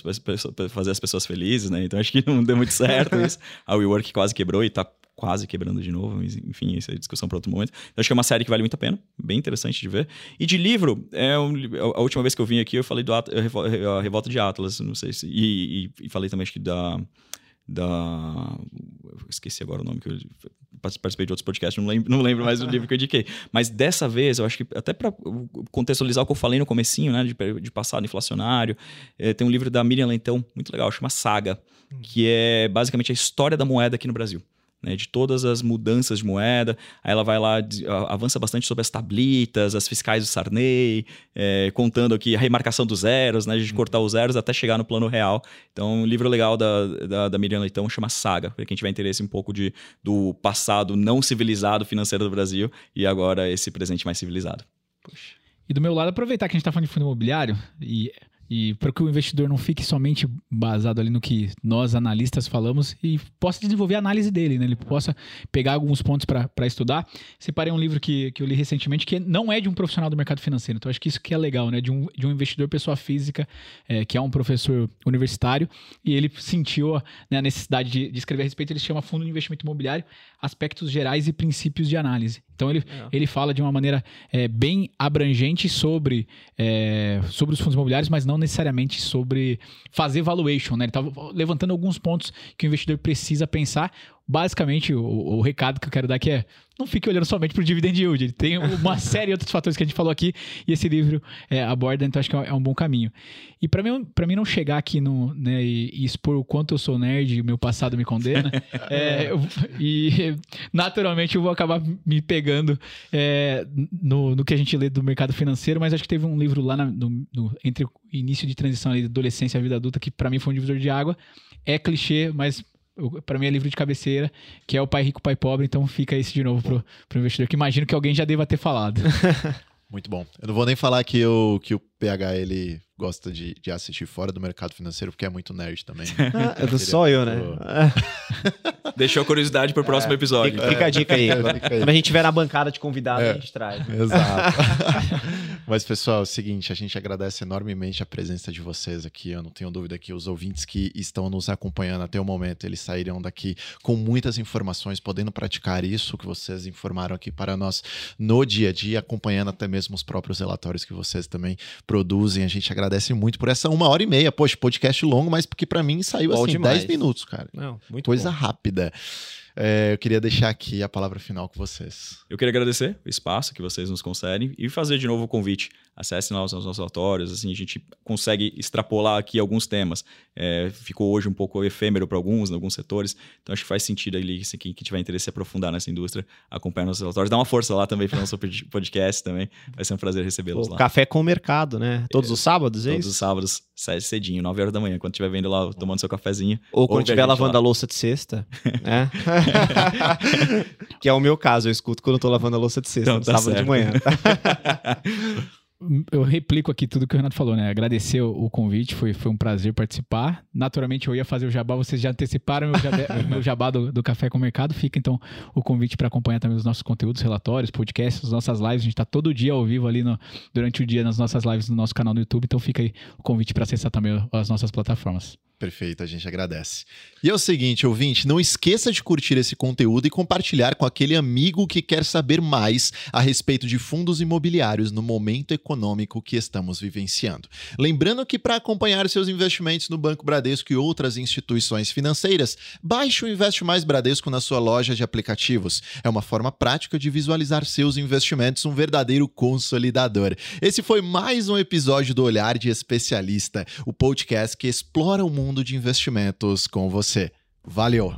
fazer as pessoas felizes, né? Então acho que não deu muito certo isso. A WeWork quase quebrou e tá quase quebrando de novo, mas, enfim, essa é discussão para outro momento. Então, acho que é uma série que vale muito a pena, bem interessante de ver. E de livro, é um, a última vez que eu vim aqui, eu falei do At a Revolta de Atlas, não sei se. E, e, e falei também, acho que da da. Esqueci agora o nome que eu participei de outros podcasts, não lembro, não lembro mais o livro que eu indiquei. Mas dessa vez, eu acho que até para contextualizar o que eu falei no comecinho, né, de, de passado inflacionário, é, tem um livro da Miriam Leitão, muito legal, chama Saga, hum. que é basicamente a história da moeda aqui no Brasil né, de todas as mudanças de moeda. Aí ela vai lá, avança bastante sobre as tablitas, as fiscais do Sarney, é, contando aqui a remarcação dos zeros, né, de uhum. cortar os zeros até chegar no plano real. Então, um livro legal da, da, da Miriam Leitão chama Saga, para quem tiver interesse um pouco de, do passado não civilizado financeiro do Brasil e agora esse presente mais civilizado. Puxa. E do meu lado, aproveitar que a gente está falando de fundo imobiliário e e para que o investidor não fique somente basado ali no que nós analistas falamos e possa desenvolver a análise dele, né? Ele possa pegar alguns pontos para estudar. Separei um livro que, que eu li recentemente que não é de um profissional do mercado financeiro. Então acho que isso que é legal, né? De um, de um investidor pessoa física é, que é um professor universitário e ele sentiu né, a necessidade de, de escrever a respeito. Ele chama Fundo de Investimento Imobiliário, Aspectos Gerais e Princípios de Análise. Então ele, é. ele fala de uma maneira é, bem abrangente sobre, é, sobre os fundos imobiliários, mas não necessariamente sobre fazer valuation. Né? Ele estava levantando alguns pontos que o investidor precisa pensar basicamente, o, o, recado que eu quero dar aqui é não fique olhando somente para o dividend yield. Tem uma série de outros fatores que a gente falou aqui e esse livro é, aborda, então acho que é um bom caminho. E para mim, mim não chegar aqui no, né, e, e, expor o quanto eu sou nerd e o meu passado me condena, é, eu, e naturalmente eu vou acabar me pegando é, no, no que a gente lê do mercado financeiro, mas acho que teve um livro lá na, no, no, entre o início de transição ali, da adolescência e a vida adulta que para mim foi um divisor de água. É clichê, mas para mim é livro de cabeceira, que é o Pai Rico, Pai Pobre, então fica esse de novo pro, pro investidor, que imagino que alguém já deva ter falado. Muito bom. Eu não vou nem falar que, eu, que o PH ele gosta de, de assistir fora do mercado financeiro, porque é muito nerd também. Né? Ah, é só eu, né? Deixou curiosidade para o próximo é, episódio. Fica, fica, a dica aí. Quando a gente tiver na bancada de convidado, é, a gente traz. Exato. Mas, pessoal, é o seguinte, a gente agradece enormemente a presença de vocês aqui. Eu não tenho dúvida que os ouvintes que estão nos acompanhando até o momento, eles sairão daqui com muitas informações, podendo praticar isso que vocês informaram aqui para nós no dia a dia, acompanhando até mesmo os próprios relatórios que vocês também produzem. A gente agradece muito por essa uma hora e meia. Poxa, podcast longo, mas porque para mim saiu Bom assim demais. 10 minutos, cara. Não, muito Coisa bom. rápida. É, eu queria deixar aqui a palavra final com vocês. Eu queria agradecer o espaço que vocês nos concedem e fazer de novo o convite. Acessem lá os nossos relatórios, assim, a gente consegue extrapolar aqui alguns temas. É, ficou hoje um pouco efêmero para alguns, em alguns setores, então acho que faz sentido ali, se quem tiver interesse em aprofundar nessa indústria, acompanhar nossos relatórios. Dá uma força lá também para o nosso podcast também, vai ser um prazer recebê-los lá. Café com o mercado, né? Todos é, os sábados, é Todos os sábados, cedinho, 9 horas da manhã, quando estiver vendo lá, tomando seu cafezinho. Ou quando estiver lavando lá. a louça de sexta, né? que é o meu caso, eu escuto quando eu tô lavando a louça de sexta, então, tá sábado certo. de manhã. eu replico aqui tudo que o Renato falou, né? Agradecer o convite, foi, foi um prazer participar. Naturalmente eu ia fazer o jabá, vocês já anteciparam o meu jabá do, do Café com o Mercado. Fica então o convite para acompanhar também os nossos conteúdos, relatórios, podcasts, as nossas lives. A gente está todo dia ao vivo ali no, durante o dia nas nossas lives no nosso canal no YouTube. Então fica aí o convite para acessar também as nossas plataformas. Perfeito, a gente agradece. E é o seguinte, ouvinte, não esqueça de curtir esse conteúdo e compartilhar com aquele amigo que quer saber mais a respeito de fundos imobiliários no momento econômico que estamos vivenciando. Lembrando que para acompanhar seus investimentos no Banco Bradesco e outras instituições financeiras, baixe o Investe Mais Bradesco na sua loja de aplicativos. É uma forma prática de visualizar seus investimentos, um verdadeiro consolidador. Esse foi mais um episódio do Olhar de Especialista, o podcast que explora o mundo mundo de investimentos com você. Valeu!